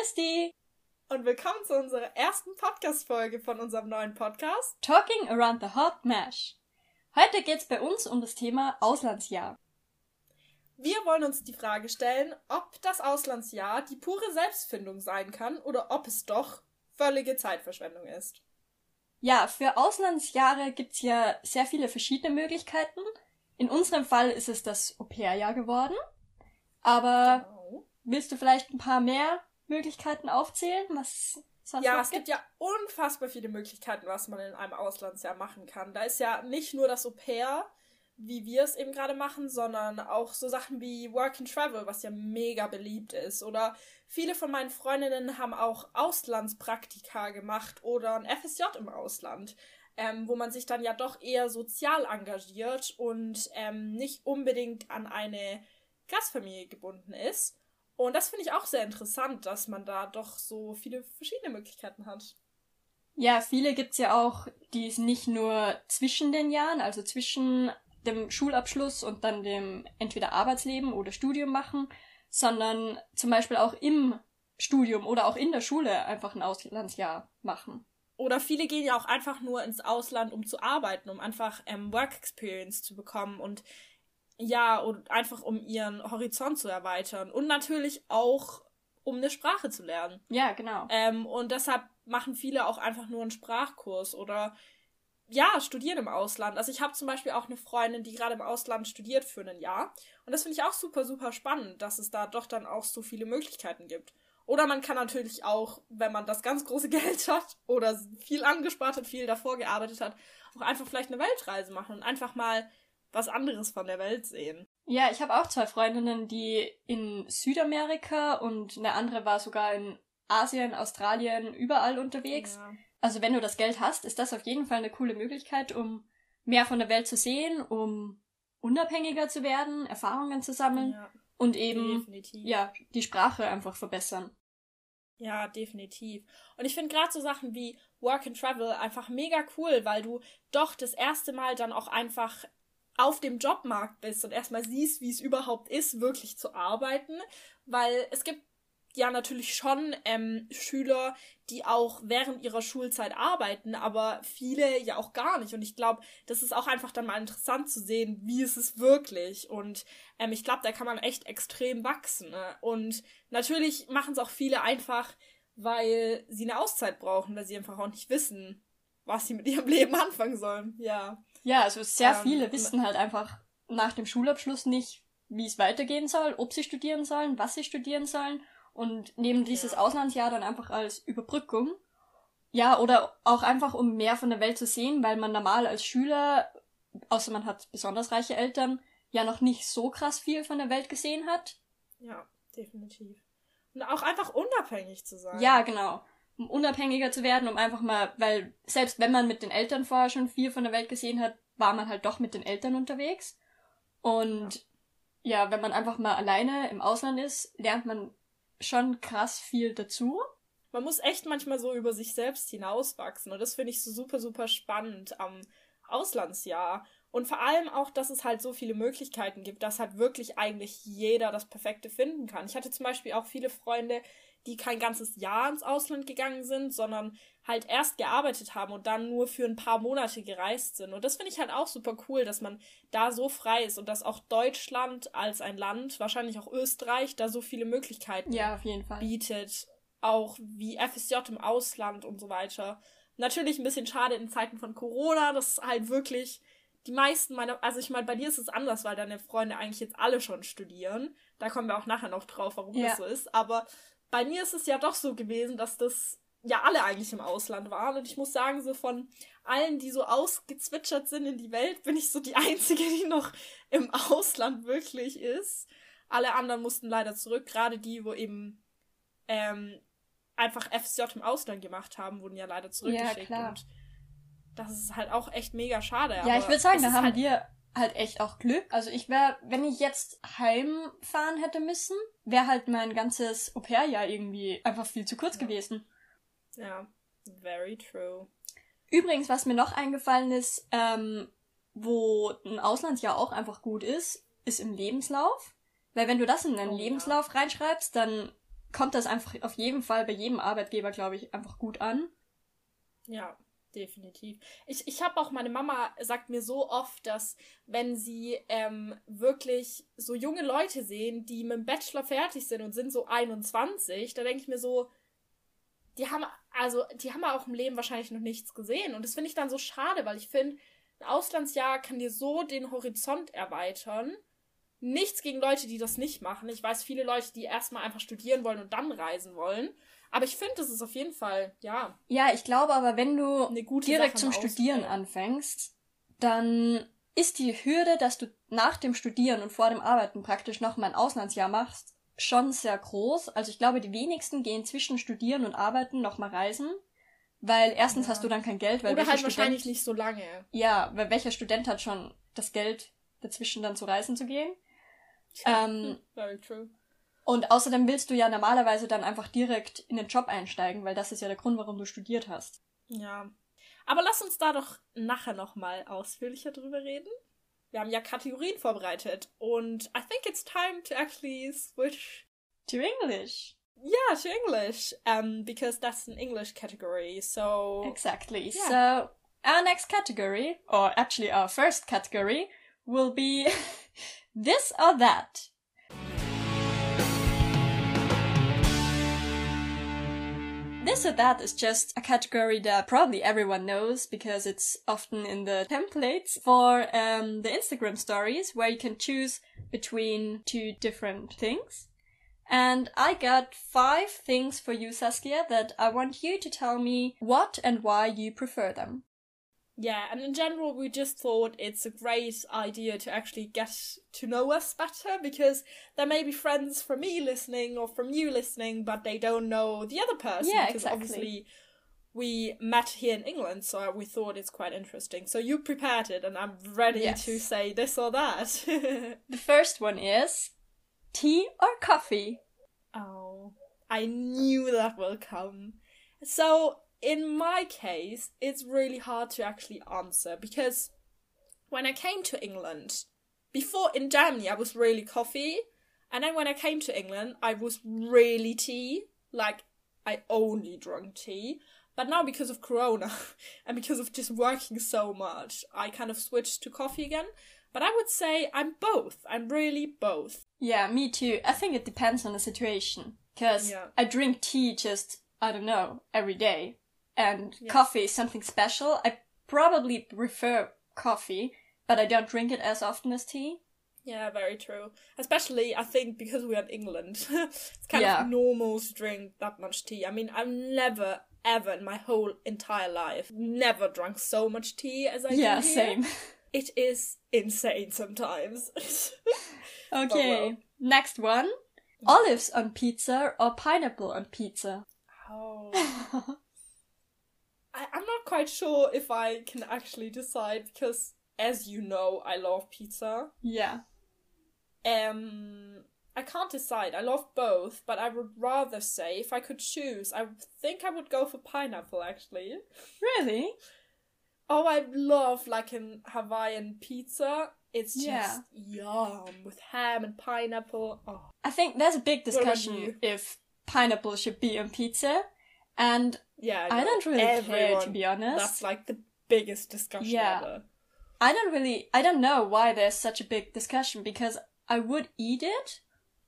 Christi und willkommen zu unserer ersten Podcast-Folge von unserem neuen Podcast Talking Around the Hot Mash. Heute geht's bei uns um das Thema Auslandsjahr. Wir wollen uns die Frage stellen, ob das Auslandsjahr die pure Selbstfindung sein kann oder ob es doch völlige Zeitverschwendung ist. Ja, für Auslandsjahre gibt's ja sehr viele verschiedene Möglichkeiten. In unserem Fall ist es das Au-pair-Jahr geworden. Aber genau. willst du vielleicht ein paar mehr Möglichkeiten aufzählen? Was sonst ja, es gibt? ja unfassbar viele Möglichkeiten, was man in einem Auslandsjahr machen kann. Da ist ja nicht nur das Au-pair, wie wir es eben gerade machen, sondern auch so Sachen wie Work and Travel, was ja mega beliebt ist. Oder viele von meinen Freundinnen haben auch Auslandspraktika gemacht oder ein FSJ im Ausland, ähm, wo man sich dann ja doch eher sozial engagiert und ähm, nicht unbedingt an eine Gastfamilie gebunden ist. Und das finde ich auch sehr interessant, dass man da doch so viele verschiedene Möglichkeiten hat. Ja, viele gibt's ja auch, die es nicht nur zwischen den Jahren, also zwischen dem Schulabschluss und dann dem entweder Arbeitsleben oder Studium machen, sondern zum Beispiel auch im Studium oder auch in der Schule einfach ein Auslandsjahr machen. Oder viele gehen ja auch einfach nur ins Ausland, um zu arbeiten, um einfach ähm, Work Experience zu bekommen und ja, und einfach um ihren Horizont zu erweitern. Und natürlich auch, um eine Sprache zu lernen. Ja, genau. Ähm, und deshalb machen viele auch einfach nur einen Sprachkurs oder ja, studieren im Ausland. Also ich habe zum Beispiel auch eine Freundin, die gerade im Ausland studiert für ein Jahr. Und das finde ich auch super, super spannend, dass es da doch dann auch so viele Möglichkeiten gibt. Oder man kann natürlich auch, wenn man das ganz große Geld hat oder viel angespart hat, viel davor gearbeitet hat, auch einfach vielleicht eine Weltreise machen und einfach mal was anderes von der Welt sehen. Ja, ich habe auch zwei Freundinnen, die in Südamerika und eine andere war sogar in Asien, Australien, überall unterwegs. Ja. Also wenn du das Geld hast, ist das auf jeden Fall eine coole Möglichkeit, um mehr von der Welt zu sehen, um unabhängiger zu werden, Erfahrungen zu sammeln ja, und eben definitiv. ja, die Sprache einfach verbessern. Ja, definitiv. Und ich finde gerade so Sachen wie Work and Travel einfach mega cool, weil du doch das erste Mal dann auch einfach auf dem Jobmarkt bist und erstmal siehst, wie es überhaupt ist, wirklich zu arbeiten. Weil es gibt ja natürlich schon ähm, Schüler, die auch während ihrer Schulzeit arbeiten, aber viele ja auch gar nicht. Und ich glaube, das ist auch einfach dann mal interessant zu sehen, wie ist es wirklich. Und ähm, ich glaube, da kann man echt extrem wachsen. Ne? Und natürlich machen es auch viele einfach, weil sie eine Auszeit brauchen, weil sie einfach auch nicht wissen, was sie mit ihrem Leben anfangen sollen. Ja. Ja, also sehr ähm, viele wissen halt einfach nach dem Schulabschluss nicht, wie es weitergehen soll, ob sie studieren sollen, was sie studieren sollen und nehmen dieses ja. Auslandsjahr dann einfach als Überbrückung. Ja, oder auch einfach, um mehr von der Welt zu sehen, weil man normal als Schüler, außer man hat besonders reiche Eltern, ja noch nicht so krass viel von der Welt gesehen hat. Ja, definitiv. Und auch einfach unabhängig zu sein. Ja, genau um unabhängiger zu werden, um einfach mal, weil selbst wenn man mit den Eltern vorher schon viel von der Welt gesehen hat, war man halt doch mit den Eltern unterwegs. Und ja, ja wenn man einfach mal alleine im Ausland ist, lernt man schon krass viel dazu. Man muss echt manchmal so über sich selbst hinauswachsen. Und das finde ich so super, super spannend am Auslandsjahr. Und vor allem auch, dass es halt so viele Möglichkeiten gibt, dass halt wirklich eigentlich jeder das Perfekte finden kann. Ich hatte zum Beispiel auch viele Freunde, die kein ganzes Jahr ins Ausland gegangen sind, sondern halt erst gearbeitet haben und dann nur für ein paar Monate gereist sind. Und das finde ich halt auch super cool, dass man da so frei ist und dass auch Deutschland als ein Land, wahrscheinlich auch Österreich, da so viele Möglichkeiten ja, auf jeden Fall. bietet. Auch wie FSJ im Ausland und so weiter. Natürlich ein bisschen schade in Zeiten von Corona, dass halt wirklich die meisten meiner, also ich meine, bei dir ist es anders, weil deine Freunde eigentlich jetzt alle schon studieren. Da kommen wir auch nachher noch drauf, warum ja. das so ist. Aber bei mir ist es ja doch so gewesen, dass das ja alle eigentlich im Ausland waren. Und ich muss sagen, so von allen, die so ausgezwitschert sind in die Welt, bin ich so die Einzige, die noch im Ausland wirklich ist. Alle anderen mussten leider zurück, gerade die, wo eben ähm, einfach FSJ im Ausland gemacht haben, wurden ja leider zurückgeschickt. Ja, klar. Und das ist halt auch echt mega schade. Ja, ich würde sagen, da haben halt wir halt echt auch Glück. Also ich wäre, wenn ich jetzt heimfahren hätte müssen, wäre halt mein ganzes Au-pair-Jahr irgendwie einfach viel zu kurz ja. gewesen. Ja, very true. Übrigens, was mir noch eingefallen ist, ähm, wo ein Auslandsjahr auch einfach gut ist, ist im Lebenslauf. Weil wenn du das in deinen oh, Lebenslauf ja. reinschreibst, dann kommt das einfach auf jeden Fall bei jedem Arbeitgeber, glaube ich, einfach gut an. Ja, definitiv. Ich, ich habe auch, meine Mama sagt mir so oft, dass wenn sie ähm, wirklich so junge Leute sehen, die mit dem Bachelor fertig sind und sind so 21, da denke ich mir so, die haben, also, die haben auch im Leben wahrscheinlich noch nichts gesehen. Und das finde ich dann so schade, weil ich finde, ein Auslandsjahr kann dir so den Horizont erweitern. Nichts gegen Leute, die das nicht machen. Ich weiß viele Leute, die erstmal einfach studieren wollen und dann reisen wollen. Aber ich finde, das ist auf jeden Fall, ja. Ja, ich glaube aber, wenn du direkt zum Studieren anfängst, dann ist die Hürde, dass du nach dem Studieren und vor dem Arbeiten praktisch nochmal ein Auslandsjahr machst, schon sehr groß. Also ich glaube, die wenigsten gehen zwischen Studieren und Arbeiten nochmal reisen. Weil erstens ja. hast du dann kein Geld, weil Oder halt Student, wahrscheinlich nicht so lange. Ja, weil welcher Student hat schon das Geld, dazwischen dann zu reisen zu gehen? ähm, Very true. Und außerdem willst du ja normalerweise dann einfach direkt in den Job einsteigen, weil das ist ja der Grund, warum du studiert hast. Ja. Aber lass uns da doch nachher nochmal ausführlicher drüber reden. Wir haben ja Kategorien vorbereitet und I think it's time to actually switch to English. Yeah, to English, um, because that's an English category. So exactly. Yeah. So our next category, or actually our first category, will be this or that. This or that is just a category that probably everyone knows because it's often in the templates for um, the Instagram stories where you can choose between two different things. And I got five things for you, Saskia, that I want you to tell me what and why you prefer them. Yeah, and in general, we just thought it's a great idea to actually get to know us better because there may be friends from me listening or from you listening, but they don't know the other person. Yeah, because exactly. obviously we met here in England, so we thought it's quite interesting. So you prepared it, and I'm ready yes. to say this or that. the first one is tea or coffee. Oh, I knew that will come. So in my case, it's really hard to actually answer because when I came to England, before in Germany, I was really coffee. And then when I came to England, I was really tea. Like, I only drank tea. But now, because of Corona and because of just working so much, I kind of switched to coffee again. But I would say I'm both. I'm really both. Yeah, me too. I think it depends on the situation. Because yeah. I drink tea just, I don't know, every day and yeah. coffee is something special. I probably prefer coffee, but I don't drink it as often as tea. Yeah, very true. Especially, I think, because we're in England, it's kind yeah. of normal to drink that much tea. I mean, I've never, ever in my whole entire life, never drunk so much tea as I yeah, do here. same. It is insane sometimes. okay, well. next one. Mm. Olives on pizza or pineapple on pizza? Oh. I, I'm not quite sure if I can actually decide because, as you know, I love pizza. Yeah. Um, I can't decide. I love both, but I would rather say if I could choose, I think I would go for pineapple. Actually. Really? Oh, I love like an Hawaiian pizza. It's just yeah. yum with ham and pineapple. Oh. I think there's a big discussion if pineapple should be on pizza, and yeah, I don't really Everyone, care to be honest. That's like the biggest discussion yeah. ever. I don't really I don't know why there's such a big discussion because I would eat it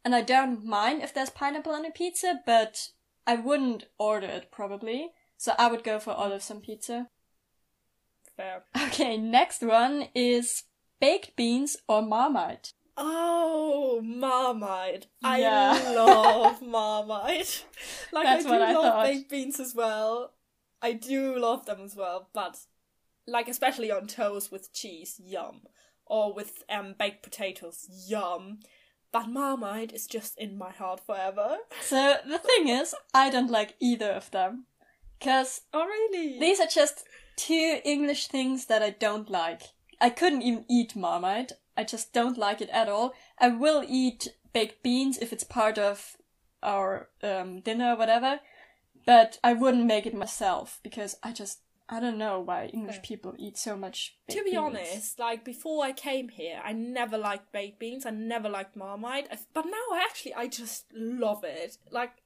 and I don't mind if there's pineapple on a pizza, but I wouldn't order it probably. So I would go for olives on pizza. Fair. Okay, next one is baked beans or marmite. Oh, Marmite. Yeah. I love Marmite. Like, That's I do I love thought. baked beans as well. I do love them as well, but, like, especially on toast with cheese, yum. Or with um, baked potatoes, yum. But Marmite is just in my heart forever. So, the thing is, I don't like either of them. Because. Oh, really? These are just two English things that I don't like. I couldn't even eat Marmite. I just don't like it at all. I will eat baked beans if it's part of our um, dinner or whatever, but I wouldn't make it myself because I just I don't know why English people eat so much. to be beans. honest, like before I came here, I never liked baked beans. I never liked Marmite, but now I actually I just love it. Like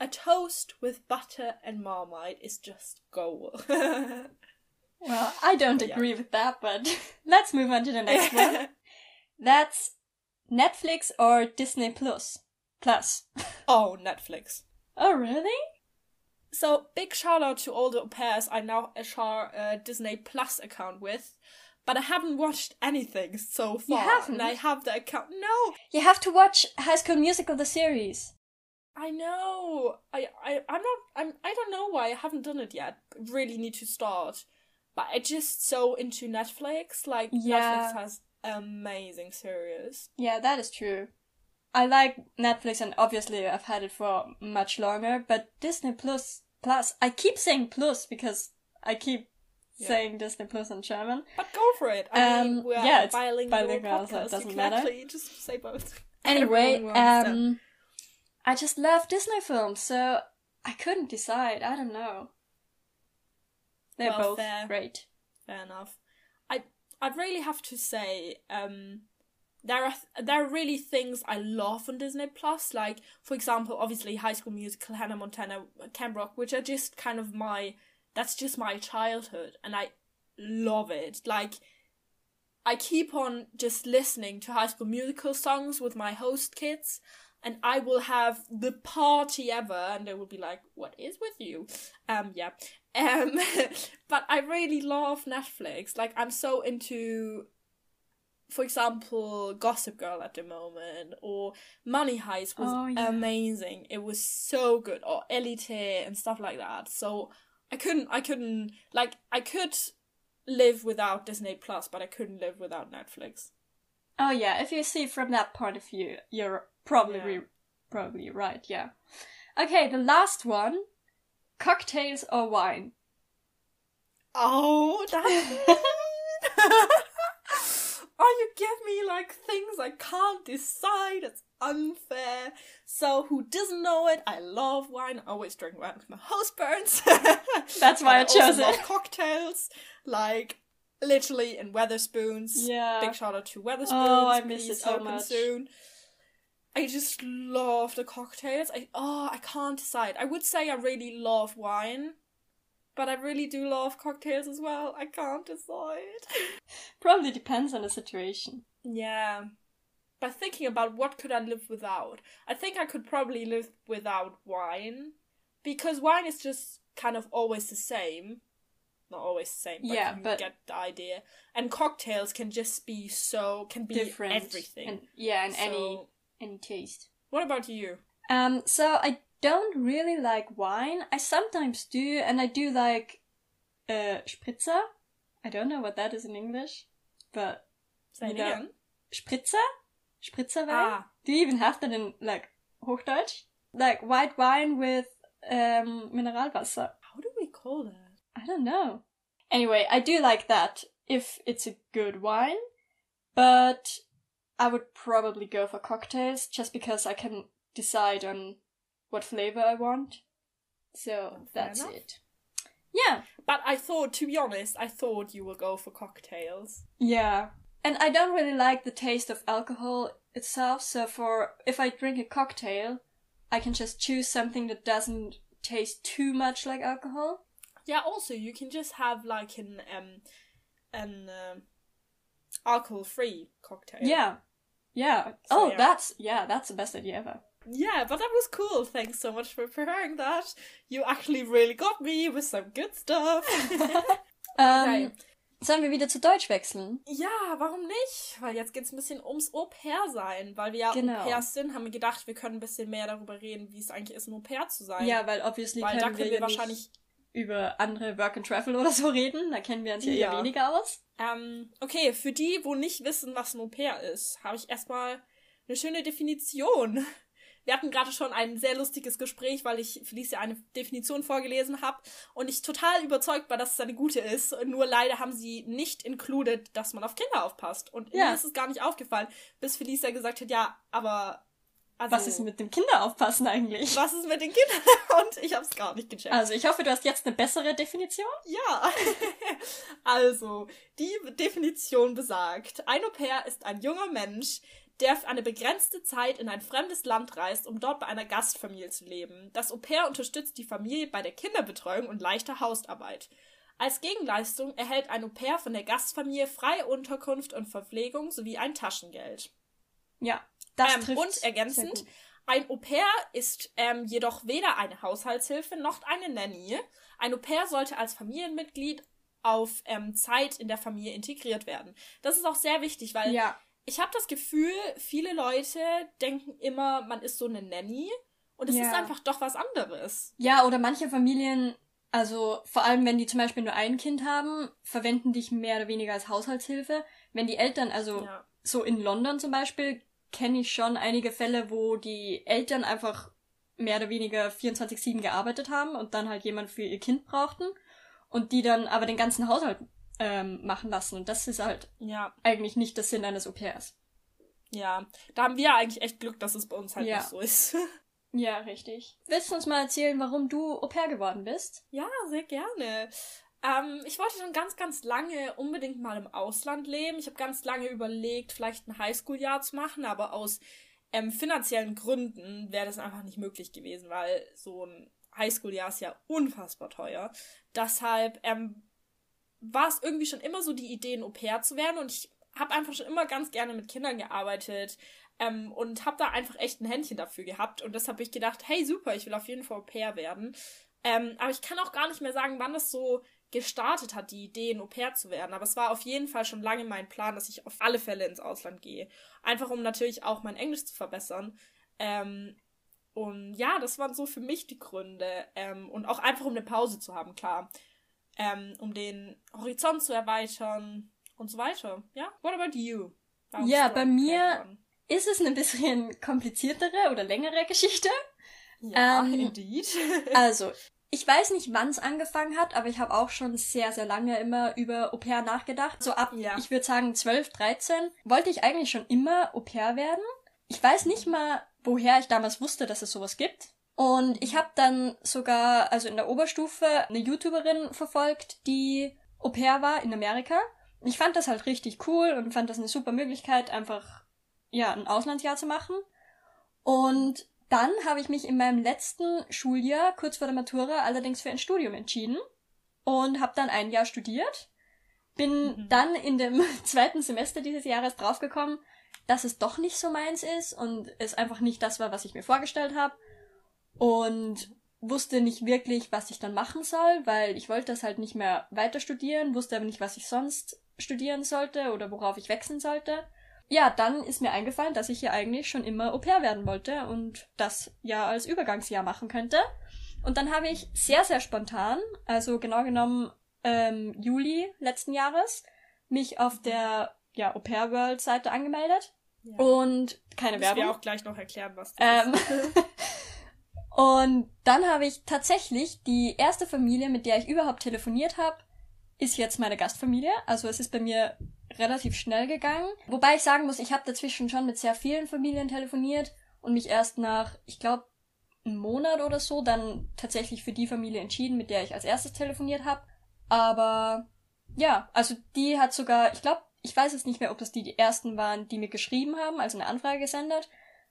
a toast with butter and marmite is just gold. well, I don't agree yeah. with that, but let's move on to the next one. That's Netflix or Disney Plus. Plus. Oh, Netflix. Oh, really? So, big shout out to all the au pairs I now share a uh, Disney Plus account with. But I haven't watched anything so far. You haven't? And I have the account. No! You have to watch High School Musical, the series. I know. I, I, I'm not. I'm. I don't know why I haven't done it yet. Really need to start. But I just so into Netflix. Like yeah. Netflix has amazing series. Yeah, that is true. I like Netflix, and obviously I've had it for much longer. But Disney Plus, Plus, I keep saying Plus because I keep yeah. saying Disney Plus in German. But go for it. I um, mean, we're yeah, it's bilingual, bilingual so it doesn't matter. just say both. Anyway, um, I just love Disney films, so I couldn't decide. I don't know. They're well, both fair. great. Fair enough. I I really have to say, um, there are there are really things I love on Disney Plus. Like for example, obviously High School Musical, Hannah Montana, Camp Rock, which are just kind of my that's just my childhood, and I love it. Like I keep on just listening to High School Musical songs with my host kids, and I will have the party ever, and they will be like, "What is with you?" Um, yeah. Um, but I really love Netflix. Like I'm so into for example, Gossip Girl at the moment, or Money Heist was oh, yeah. amazing. It was so good, or Elite and stuff like that. So I couldn't, I couldn't, like, I could live without Disney Plus, but I couldn't live without Netflix. Oh yeah, if you see from that point of view, you're probably yeah. probably right. Yeah. Okay, the last one: cocktails or wine. Oh, that's. oh, you give me like things I can't decide. It's unfair. So, who doesn't know it? I love wine. I always drink wine with my husbands. That's why I, I chose it. Cocktails, like literally in Weatherspoons. Yeah. Big shout out to Weatherspoons. Oh, I miss Please it so much. Soon. I just love the cocktails. I oh, I can't decide. I would say I really love wine, but I really do love cocktails as well. I can't decide. Probably depends on the situation. Yeah. But thinking about what could I live without, I think I could probably live without wine. Because wine is just kind of always the same. Not always the same, but yeah, you but get the idea. And cocktails can just be so can be different everything. And, yeah, and so, any any taste. What about you? Um, so I don't really like wine. I sometimes do, and I do like uh, spritzer. I don't know what that is in English, but Say you know, spritzer, spritzerwein. Ah. Do you even have that in like Hochdeutsch? Like white wine with um, Mineralwasser. How do we call that? I don't know. Anyway, I do like that if it's a good wine, but I would probably go for cocktails just because I can decide on what flavor I want. So that's enough. it. Yeah. But I thought, to be honest, I thought you would go for cocktails. Yeah. And I don't really like the taste of alcohol itself, so for if I drink a cocktail, I can just choose something that doesn't taste too much like alcohol. Yeah, also you can just have like an um an um, alcohol free cocktail. Yeah. Yeah. So, oh, yeah. that's yeah, that's the best idea ever. Yeah, but that was cool. Thanks so much for preparing that. You actually really got me with some good stuff. ähm, okay. Sollen wir wieder zu Deutsch wechseln? Ja, warum nicht? Weil jetzt geht's ein bisschen ums Au-pair-Sein. Weil wir ja genau. Au-pairs sind, haben wir gedacht, wir können ein bisschen mehr darüber reden, wie es eigentlich ist, ein Au-pair zu sein. Ja, weil obviously weil können da können wir, wir wahrscheinlich über andere Work and Travel oder so reden. Da kennen wir uns ja, ja. eher weniger aus. Ähm, okay, für die, wo nicht wissen, was ein Au-pair ist, habe ich erstmal eine schöne Definition wir hatten gerade schon ein sehr lustiges Gespräch, weil ich Felicia eine Definition vorgelesen habe und ich total überzeugt war, dass es eine gute ist. Nur leider haben sie nicht included, dass man auf Kinder aufpasst. Und ja. mir ist es gar nicht aufgefallen, bis Felicia gesagt hat, ja, aber Also, was ist mit dem Kinderaufpassen eigentlich? Was ist mit den Kindern? Und ich habe es gar nicht gecheckt. Also ich hoffe, du hast jetzt eine bessere Definition. Ja. also, die Definition besagt, ein Au-pair ist ein junger Mensch, der für eine begrenzte Zeit in ein fremdes Land reist, um dort bei einer Gastfamilie zu leben. Das Au-pair unterstützt die Familie bei der Kinderbetreuung und leichter Hausarbeit. Als Gegenleistung erhält ein Au-pair von der Gastfamilie freie Unterkunft und Verpflegung sowie ein Taschengeld. Ja, das ähm, Und ergänzend, ein Au-pair ist ähm, jedoch weder eine Haushaltshilfe noch eine Nanny. Ein Au-pair sollte als Familienmitglied auf ähm, Zeit in der Familie integriert werden. Das ist auch sehr wichtig, weil ja. ich habe das Gefühl, viele Leute denken immer, man ist so eine Nanny und es ja. ist einfach doch was anderes. Ja, oder manche Familien, also vor allem wenn die zum Beispiel nur ein Kind haben, verwenden dich mehr oder weniger als Haushaltshilfe. Wenn die Eltern, also ja. so in London zum Beispiel, kenne ich schon einige Fälle, wo die Eltern einfach mehr oder weniger 24-7 gearbeitet haben und dann halt jemand für ihr Kind brauchten und die dann aber den ganzen Haushalt ähm, machen lassen. Und das ist halt ja. eigentlich nicht der Sinn eines Au-pairs. Ja, da haben wir eigentlich echt Glück, dass es bei uns halt ja. nicht so ist. ja, richtig. Willst du uns mal erzählen, warum du Au-pair geworden bist? Ja, sehr gerne. Ähm, ich wollte schon ganz, ganz lange unbedingt mal im Ausland leben. Ich habe ganz lange überlegt, vielleicht ein Highschool-Jahr zu machen, aber aus ähm, finanziellen Gründen wäre das einfach nicht möglich gewesen, weil so ein Highschool-Jahr ist ja unfassbar teuer. Deshalb ähm, war es irgendwie schon immer so die Idee, ein Au-pair zu werden und ich habe einfach schon immer ganz gerne mit Kindern gearbeitet ähm, und habe da einfach echt ein Händchen dafür gehabt und deshalb habe ich gedacht, hey super, ich will auf jeden Fall Au-pair werden. Ähm, aber ich kann auch gar nicht mehr sagen, wann das so gestartet hat, die Idee, ein Au-pair zu werden. Aber es war auf jeden Fall schon lange mein Plan, dass ich auf alle Fälle ins Ausland gehe. Einfach um natürlich auch mein Englisch zu verbessern. Ähm, und ja, das waren so für mich die Gründe. Ähm, und auch einfach um eine Pause zu haben, klar. Ähm, um den Horizont zu erweitern und so weiter. Ja, what about you? Warum ja, bei mir ist es eine bisschen kompliziertere oder längere Geschichte. Ja, ähm, indeed. also, ich weiß nicht, wann es angefangen hat, aber ich habe auch schon sehr, sehr lange immer über Au pair nachgedacht. So ab, ja. ich würde sagen, 12, 13 wollte ich eigentlich schon immer Au pair werden. Ich weiß nicht mal, woher ich damals wusste, dass es sowas gibt. Und ich habe dann sogar, also in der Oberstufe, eine YouTuberin verfolgt, die Au pair war in Amerika. Ich fand das halt richtig cool und fand das eine super Möglichkeit, einfach, ja, ein Auslandsjahr zu machen. Und dann habe ich mich in meinem letzten Schuljahr, kurz vor der Matura, allerdings für ein Studium entschieden und habe dann ein Jahr studiert. Bin mhm. dann in dem zweiten Semester dieses Jahres draufgekommen, dass es doch nicht so meins ist und es einfach nicht das war, was ich mir vorgestellt habe. Und wusste nicht wirklich, was ich dann machen soll, weil ich wollte das halt nicht mehr weiter studieren, wusste aber nicht, was ich sonst studieren sollte oder worauf ich wechseln sollte ja, dann ist mir eingefallen, dass ich ja eigentlich schon immer Au pair werden wollte und das ja als Übergangsjahr machen könnte. Und dann habe ich sehr, sehr spontan, also genau genommen ähm, Juli letzten Jahres, mich auf der ja, Au pair World Seite angemeldet. Ja. Und keine Werbung. Ich auch gleich noch erklären, was das ähm, ist. und dann habe ich tatsächlich die erste Familie, mit der ich überhaupt telefoniert habe, ist jetzt meine Gastfamilie. Also es ist bei mir relativ schnell gegangen. Wobei ich sagen muss, ich habe dazwischen schon mit sehr vielen Familien telefoniert und mich erst nach, ich glaube, einem Monat oder so dann tatsächlich für die Familie entschieden, mit der ich als erstes telefoniert habe. Aber ja, also die hat sogar, ich glaube, ich weiß jetzt nicht mehr, ob das die, die ersten waren, die mir geschrieben haben, also eine Anfrage gesendet.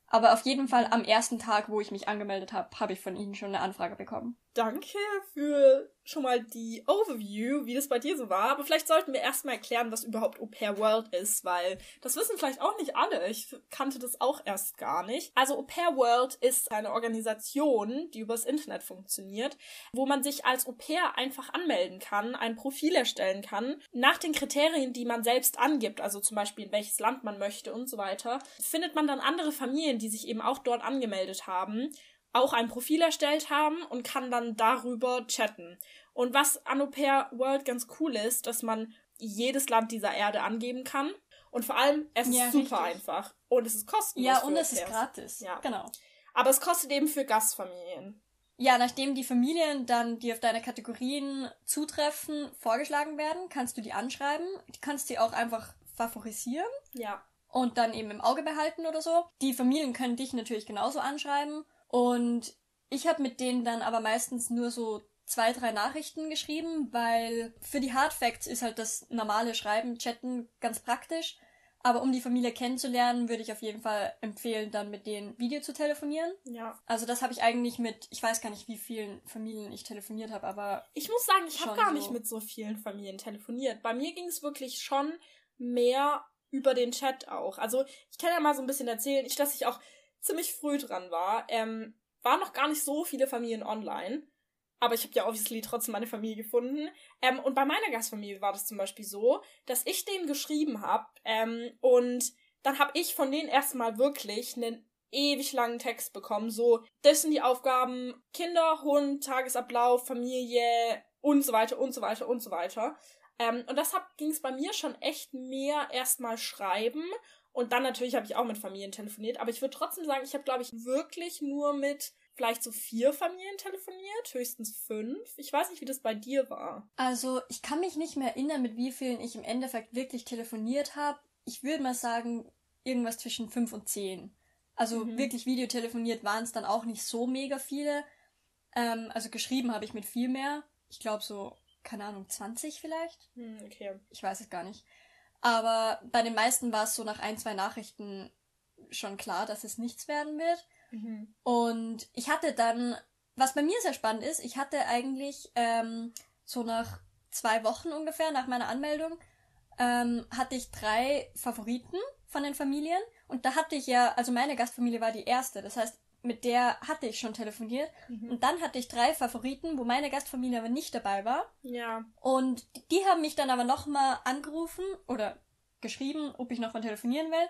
Aber auf jeden Fall am ersten Tag, wo ich mich angemeldet habe, habe ich von ihnen schon eine Anfrage bekommen. Danke für schon mal die Overview, wie das bei dir so war. Aber vielleicht sollten wir erstmal erklären, was überhaupt Au Pair World ist, weil das wissen vielleicht auch nicht alle. Ich kannte das auch erst gar nicht. Also Au Pair World ist eine Organisation, die übers Internet funktioniert, wo man sich als Au Pair einfach anmelden kann, ein Profil erstellen kann, nach den Kriterien, die man selbst angibt, also zum Beispiel in welches Land man möchte und so weiter, findet man dann andere Familien, die sich eben auch dort angemeldet haben auch ein Profil erstellt haben und kann dann darüber chatten. Und was an Au Pair World ganz cool ist, dass man jedes Land dieser Erde angeben kann. Und vor allem, es ja, ist super richtig. einfach. Und es ist kostenlos. Ja, und es ist gratis. Ja. Genau. Aber es kostet eben für Gastfamilien. Ja, nachdem die Familien dann, die auf deine Kategorien zutreffen, vorgeschlagen werden, kannst du die anschreiben. Du kannst die auch einfach favorisieren. Ja. und dann eben im Auge behalten oder so. Die Familien können dich natürlich genauso anschreiben und ich habe mit denen dann aber meistens nur so zwei, drei Nachrichten geschrieben, weil für die Hard Facts ist halt das normale Schreiben, Chatten ganz praktisch. Aber um die Familie kennenzulernen, würde ich auf jeden Fall empfehlen, dann mit denen Video zu telefonieren. Ja. Also das habe ich eigentlich mit, ich weiß gar nicht, wie vielen Familien ich telefoniert habe, aber. Ich muss sagen, ich habe gar so. nicht mit so vielen Familien telefoniert. Bei mir ging es wirklich schon mehr über den Chat auch. Also ich kann ja mal so ein bisschen erzählen, ich, dass ich auch ziemlich früh dran war. Ähm, waren noch gar nicht so viele Familien online. Aber ich habe ja obviously trotzdem meine Familie gefunden. Ähm, und bei meiner Gastfamilie war das zum Beispiel so, dass ich denen geschrieben habe ähm, und dann habe ich von denen erstmal wirklich einen ewig langen Text bekommen. So, das sind die Aufgaben, Kinder, Hund, Tagesablauf, Familie und so weiter und so weiter und so weiter. Ähm, und deshalb ging es bei mir schon echt mehr erstmal schreiben. Und dann natürlich habe ich auch mit Familien telefoniert. Aber ich würde trotzdem sagen, ich habe, glaube ich, wirklich nur mit vielleicht so vier Familien telefoniert, höchstens fünf. Ich weiß nicht, wie das bei dir war. Also, ich kann mich nicht mehr erinnern, mit wie vielen ich im Endeffekt wirklich telefoniert habe. Ich würde mal sagen, irgendwas zwischen fünf und zehn. Also mhm. wirklich Videotelefoniert waren es dann auch nicht so mega viele. Ähm, also geschrieben habe ich mit viel mehr. Ich glaube so, keine Ahnung, 20 vielleicht. Mhm, okay. Ich weiß es gar nicht. Aber bei den meisten war es so nach ein, zwei Nachrichten schon klar, dass es nichts werden wird. Mhm. Und ich hatte dann, was bei mir sehr spannend ist, ich hatte eigentlich ähm, so nach zwei Wochen ungefähr nach meiner Anmeldung, ähm, hatte ich drei Favoriten von den Familien. Und da hatte ich ja, also meine Gastfamilie war die erste. Das heißt, mit der hatte ich schon telefoniert. Mhm. Und dann hatte ich drei Favoriten, wo meine Gastfamilie aber nicht dabei war. Ja. Und die haben mich dann aber nochmal angerufen oder geschrieben, ob ich noch mal telefonieren will.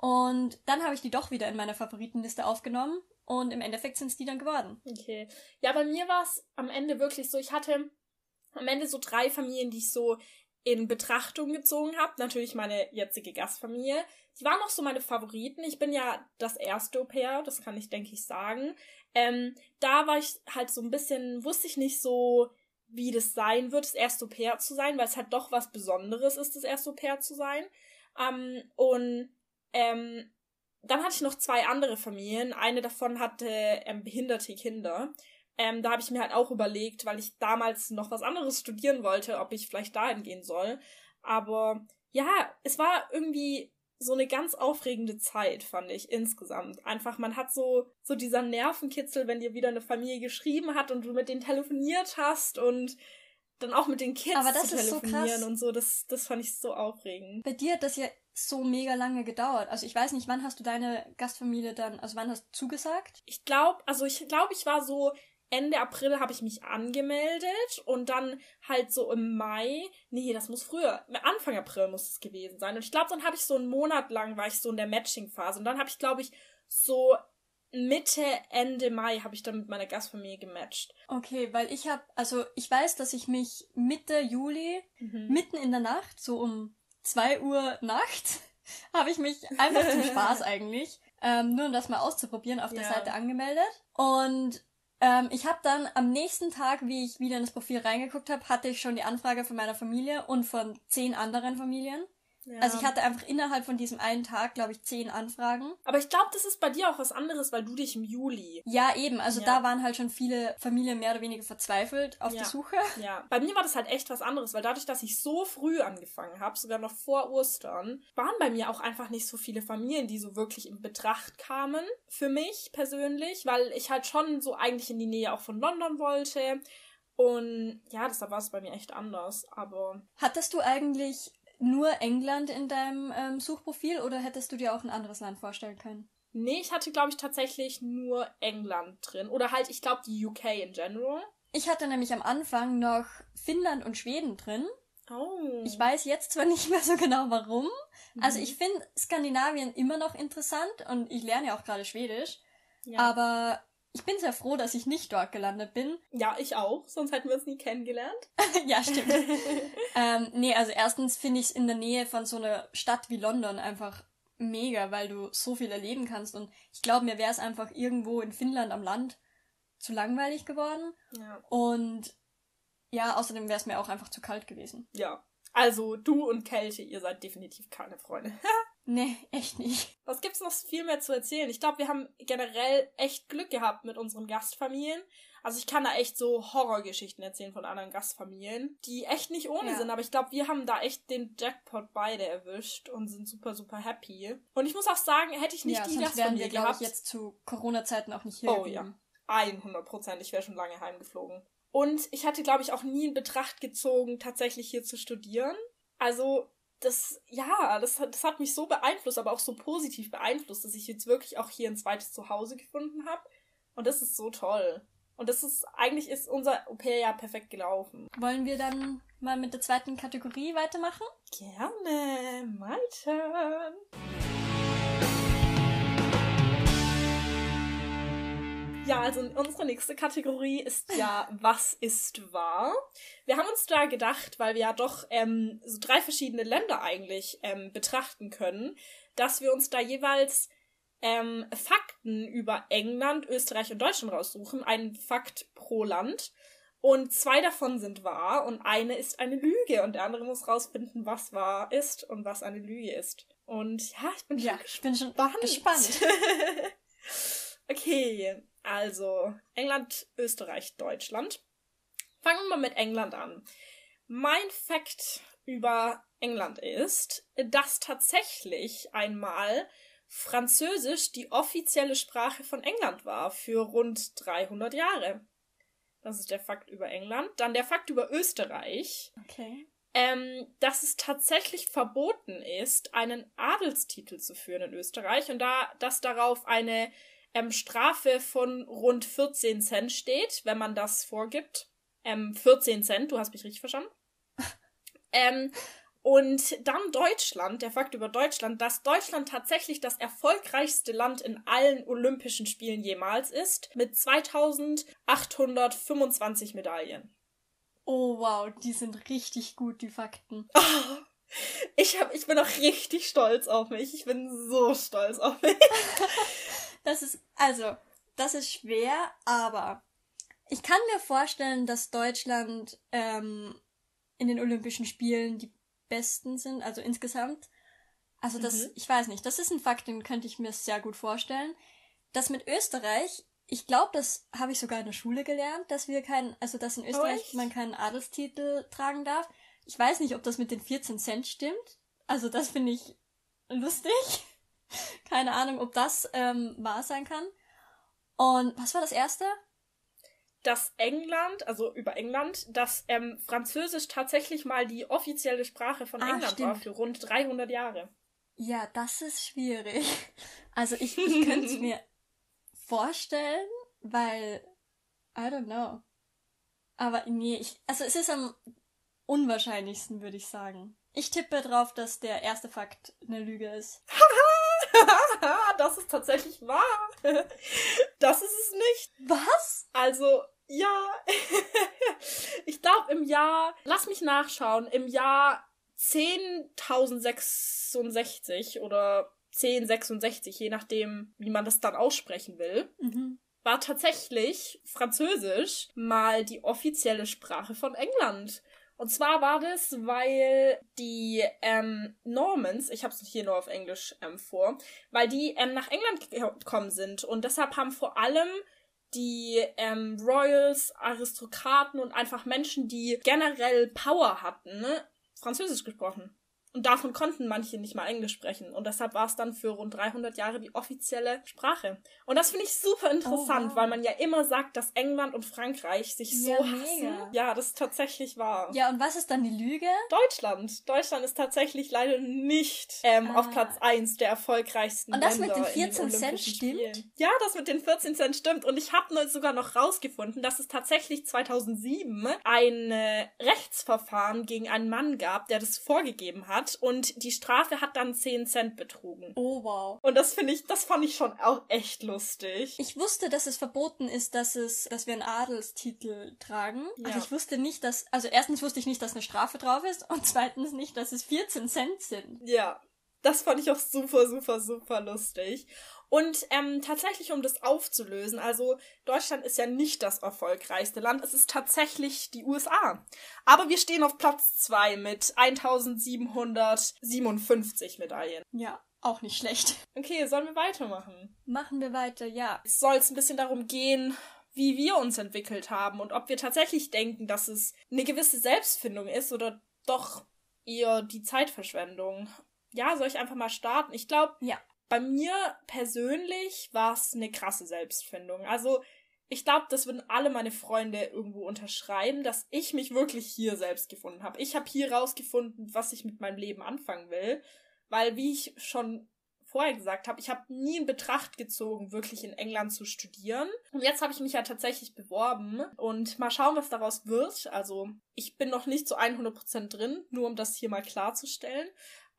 Und dann habe ich die doch wieder in meine Favoritenliste aufgenommen und im Endeffekt sind es die dann geworden. Okay. Ja, bei mir war es am Ende wirklich so, ich hatte am Ende so drei Familien, die ich so in Betrachtung gezogen habe. Natürlich meine jetzige Gastfamilie. Die waren auch so meine Favoriten. Ich bin ja das erste Au-pair, das kann ich, denke ich, sagen. Ähm, da war ich halt so ein bisschen, wusste ich nicht so, wie das sein wird, das erste Au-pair zu sein, weil es halt doch was Besonderes ist, das erste Au-pair zu sein. Ähm, und ähm, dann hatte ich noch zwei andere Familien. Eine davon hatte ähm, behinderte Kinder. Ähm, da habe ich mir halt auch überlegt, weil ich damals noch was anderes studieren wollte, ob ich vielleicht dahin gehen soll. Aber ja, es war irgendwie so eine ganz aufregende Zeit, fand ich insgesamt. Einfach, man hat so, so dieser Nervenkitzel, wenn dir wieder eine Familie geschrieben hat und du mit denen telefoniert hast und dann auch mit den Kids Aber das zu telefonieren ist so krass. und so, das, das fand ich so aufregend. Bei dir hat das ja so mega lange gedauert. Also ich weiß nicht, wann hast du deine Gastfamilie dann, also wann hast du zugesagt? Ich glaube, also ich glaube, ich war so Ende April habe ich mich angemeldet und dann halt so im Mai, nee, das muss früher, Anfang April muss es gewesen sein. Und ich glaube, dann habe ich so einen Monat lang war ich so in der Matching-Phase und dann habe ich, glaube ich, so Mitte, Ende Mai habe ich dann mit meiner Gastfamilie gematcht. Okay, weil ich habe, also ich weiß, dass ich mich Mitte Juli, mhm. mitten in der Nacht, so um 2 Uhr nachts, habe ich mich einfach zum Spaß eigentlich, ähm, nur um das mal auszuprobieren, auf der ja. Seite angemeldet. Und ähm, ich habe dann am nächsten Tag, wie ich wieder in das Profil reingeguckt habe, hatte ich schon die Anfrage von meiner Familie und von zehn anderen Familien. Ja. Also ich hatte einfach innerhalb von diesem einen Tag, glaube ich, zehn Anfragen. Aber ich glaube, das ist bei dir auch was anderes, weil du dich im Juli. Ja, eben. Also ja. da waren halt schon viele Familien mehr oder weniger verzweifelt auf ja. der Suche. Ja. Bei mir war das halt echt was anderes, weil dadurch, dass ich so früh angefangen habe, sogar noch vor Ostern, waren bei mir auch einfach nicht so viele Familien, die so wirklich in Betracht kamen. Für mich persönlich, weil ich halt schon so eigentlich in die Nähe auch von London wollte. Und ja, deshalb war es bei mir echt anders. Aber. Hattest du eigentlich nur England in deinem ähm, Suchprofil oder hättest du dir auch ein anderes Land vorstellen können? Nee, ich hatte, glaube ich, tatsächlich nur England drin. Oder halt, ich glaube, die UK in general. Ich hatte nämlich am Anfang noch Finnland und Schweden drin. Oh. Ich weiß jetzt zwar nicht mehr so genau warum. Mhm. Also ich finde Skandinavien immer noch interessant und ich lerne ja auch gerade Schwedisch. Ja. Aber ich bin sehr froh, dass ich nicht dort gelandet bin. Ja, ich auch, sonst hätten wir uns nie kennengelernt. ja, stimmt. ähm, nee, also erstens finde ich es in der Nähe von so einer Stadt wie London einfach mega, weil du so viel erleben kannst. Und ich glaube, mir wäre es einfach irgendwo in Finnland am Land zu langweilig geworden. Ja. Und ja, außerdem wäre es mir auch einfach zu kalt gewesen. Ja. Also du und Kälte, ihr seid definitiv keine Freunde. Nee, echt nicht. Was gibt's noch viel mehr zu erzählen? Ich glaube, wir haben generell echt Glück gehabt mit unseren Gastfamilien. Also ich kann da echt so Horrorgeschichten erzählen von anderen Gastfamilien, die echt nicht ohne ja. sind. Aber ich glaube, wir haben da echt den Jackpot beide erwischt und sind super, super happy. Und ich muss auch sagen, hätte ich nicht ja, die Gastfamilie wir, gehabt... Ich jetzt zu Corona-Zeiten auch nicht hier Oh geblieben. ja, 100 Prozent. Ich wäre schon lange heimgeflogen. Und ich hatte, glaube ich, auch nie in Betracht gezogen, tatsächlich hier zu studieren. Also das, ja, das, das hat mich so beeinflusst, aber auch so positiv beeinflusst, dass ich jetzt wirklich auch hier ein zweites Zuhause gefunden habe. Und das ist so toll. Und das ist, eigentlich ist unser Au-pair ja perfekt gelaufen. Wollen wir dann mal mit der zweiten Kategorie weitermachen? Gerne, my turn. Ja, also unsere nächste Kategorie ist ja, was ist wahr? Wir haben uns da gedacht, weil wir ja doch ähm, so drei verschiedene Länder eigentlich ähm, betrachten können, dass wir uns da jeweils ähm, Fakten über England, Österreich und Deutschland raussuchen. Ein Fakt pro Land. Und zwei davon sind wahr und eine ist eine Lüge und der andere muss rausfinden, was wahr ist und was eine Lüge ist. Und ja, ich bin ja, schon ich bin schon gespannt. okay, also England, Österreich, Deutschland. Fangen wir mal mit England an. Mein Fakt über England ist, dass tatsächlich einmal Französisch die offizielle Sprache von England war für rund 300 Jahre. Das ist der Fakt über England. Dann der Fakt über Österreich. Okay. Ähm, dass es tatsächlich verboten ist, einen Adelstitel zu führen in Österreich und da dass darauf eine ähm, Strafe von rund 14 Cent steht, wenn man das vorgibt. Ähm, 14 Cent, du hast mich richtig verstanden. ähm, und dann Deutschland, der Fakt über Deutschland, dass Deutschland tatsächlich das erfolgreichste Land in allen Olympischen Spielen jemals ist, mit 2825 Medaillen. Oh wow, die sind richtig gut, die Fakten. ich, hab, ich bin auch richtig stolz auf mich. Ich bin so stolz auf mich. das ist, also, das ist schwer, aber ich kann mir vorstellen, dass Deutschland ähm, in den Olympischen Spielen die besten sind, also insgesamt. Also das, mhm. ich weiß nicht, das ist ein Fakt, den könnte ich mir sehr gut vorstellen. Das mit Österreich, ich glaube, das habe ich sogar in der Schule gelernt, dass wir keinen, also dass in Österreich oh, man keinen Adelstitel tragen darf. Ich weiß nicht, ob das mit den 14 Cent stimmt. Also das finde ich lustig. Keine Ahnung, ob das ähm, wahr sein kann. Und was war das erste? dass England, also über England, dass ähm, Französisch tatsächlich mal die offizielle Sprache von ah, England stimmt. war für rund 300 Jahre. Ja, das ist schwierig. Also ich, ich könnte es mir vorstellen, weil I don't know. Aber nee, ich, also es ist am unwahrscheinlichsten, würde ich sagen. Ich tippe drauf, dass der erste Fakt eine Lüge ist. das ist tatsächlich wahr. Das ist es nicht. Was? Also, ja. ich glaube im Jahr, lass mich nachschauen, im Jahr 10.066 oder 1066, je nachdem, wie man das dann aussprechen will, mhm. war tatsächlich Französisch mal die offizielle Sprache von England. Und zwar war das, weil die ähm, Normans, ich habe es hier nur auf Englisch ähm, vor, weil die ähm, nach England gekommen sind und deshalb haben vor allem die ähm, Royals, Aristokraten und einfach Menschen, die generell Power hatten, ne, Französisch gesprochen. Und davon konnten manche nicht mal Englisch sprechen. Und deshalb war es dann für rund 300 Jahre die offizielle Sprache. Und das finde ich super interessant, oh, wow. weil man ja immer sagt, dass England und Frankreich sich ja, so hassen. Mega. Ja, das ist tatsächlich wahr. Ja, und was ist dann die Lüge? Deutschland. Deutschland ist tatsächlich leider nicht ähm, ah. auf Platz 1 der erfolgreichsten Und das Länder mit den 14 den Cent stimmt? Spielen. Ja, das mit den 14 Cent stimmt. Und ich habe sogar noch rausgefunden, dass es tatsächlich 2007 ein äh, Rechtsverfahren gegen einen Mann gab, der das vorgegeben hat hat und die Strafe hat dann 10 Cent betrogen. Oh wow. Und das finde ich, das fand ich schon auch echt lustig. Ich wusste, dass es verboten ist, dass es, dass wir einen Adelstitel tragen. Ja. Aber ich wusste nicht, dass, also erstens wusste ich nicht, dass eine Strafe drauf ist und zweitens nicht, dass es 14 Cent sind. Ja. Das fand ich auch super, super, super lustig. Und ähm, tatsächlich, um das aufzulösen, also Deutschland ist ja nicht das erfolgreichste Land, es ist tatsächlich die USA. Aber wir stehen auf Platz zwei mit 1757 Medaillen. Ja. auch nicht schlecht. Okay, sollen wir weitermachen? Machen wir weiter, ja. Es soll ein bisschen darum gehen, wie wir uns entwickelt haben und ob wir tatsächlich denken, dass es eine gewisse Selbstfindung ist oder doch eher die Zeitverschwendung. Ja, soll ich einfach mal starten? Ich glaube, ja. Bei mir persönlich war es eine krasse Selbstfindung. Also ich glaube, das würden alle meine Freunde irgendwo unterschreiben, dass ich mich wirklich hier selbst gefunden habe. Ich habe hier rausgefunden, was ich mit meinem Leben anfangen will, weil wie ich schon vorher gesagt habe, ich habe nie in Betracht gezogen, wirklich in England zu studieren. Und jetzt habe ich mich ja tatsächlich beworben und mal schauen, was daraus wird. Also ich bin noch nicht zu 100% drin, nur um das hier mal klarzustellen.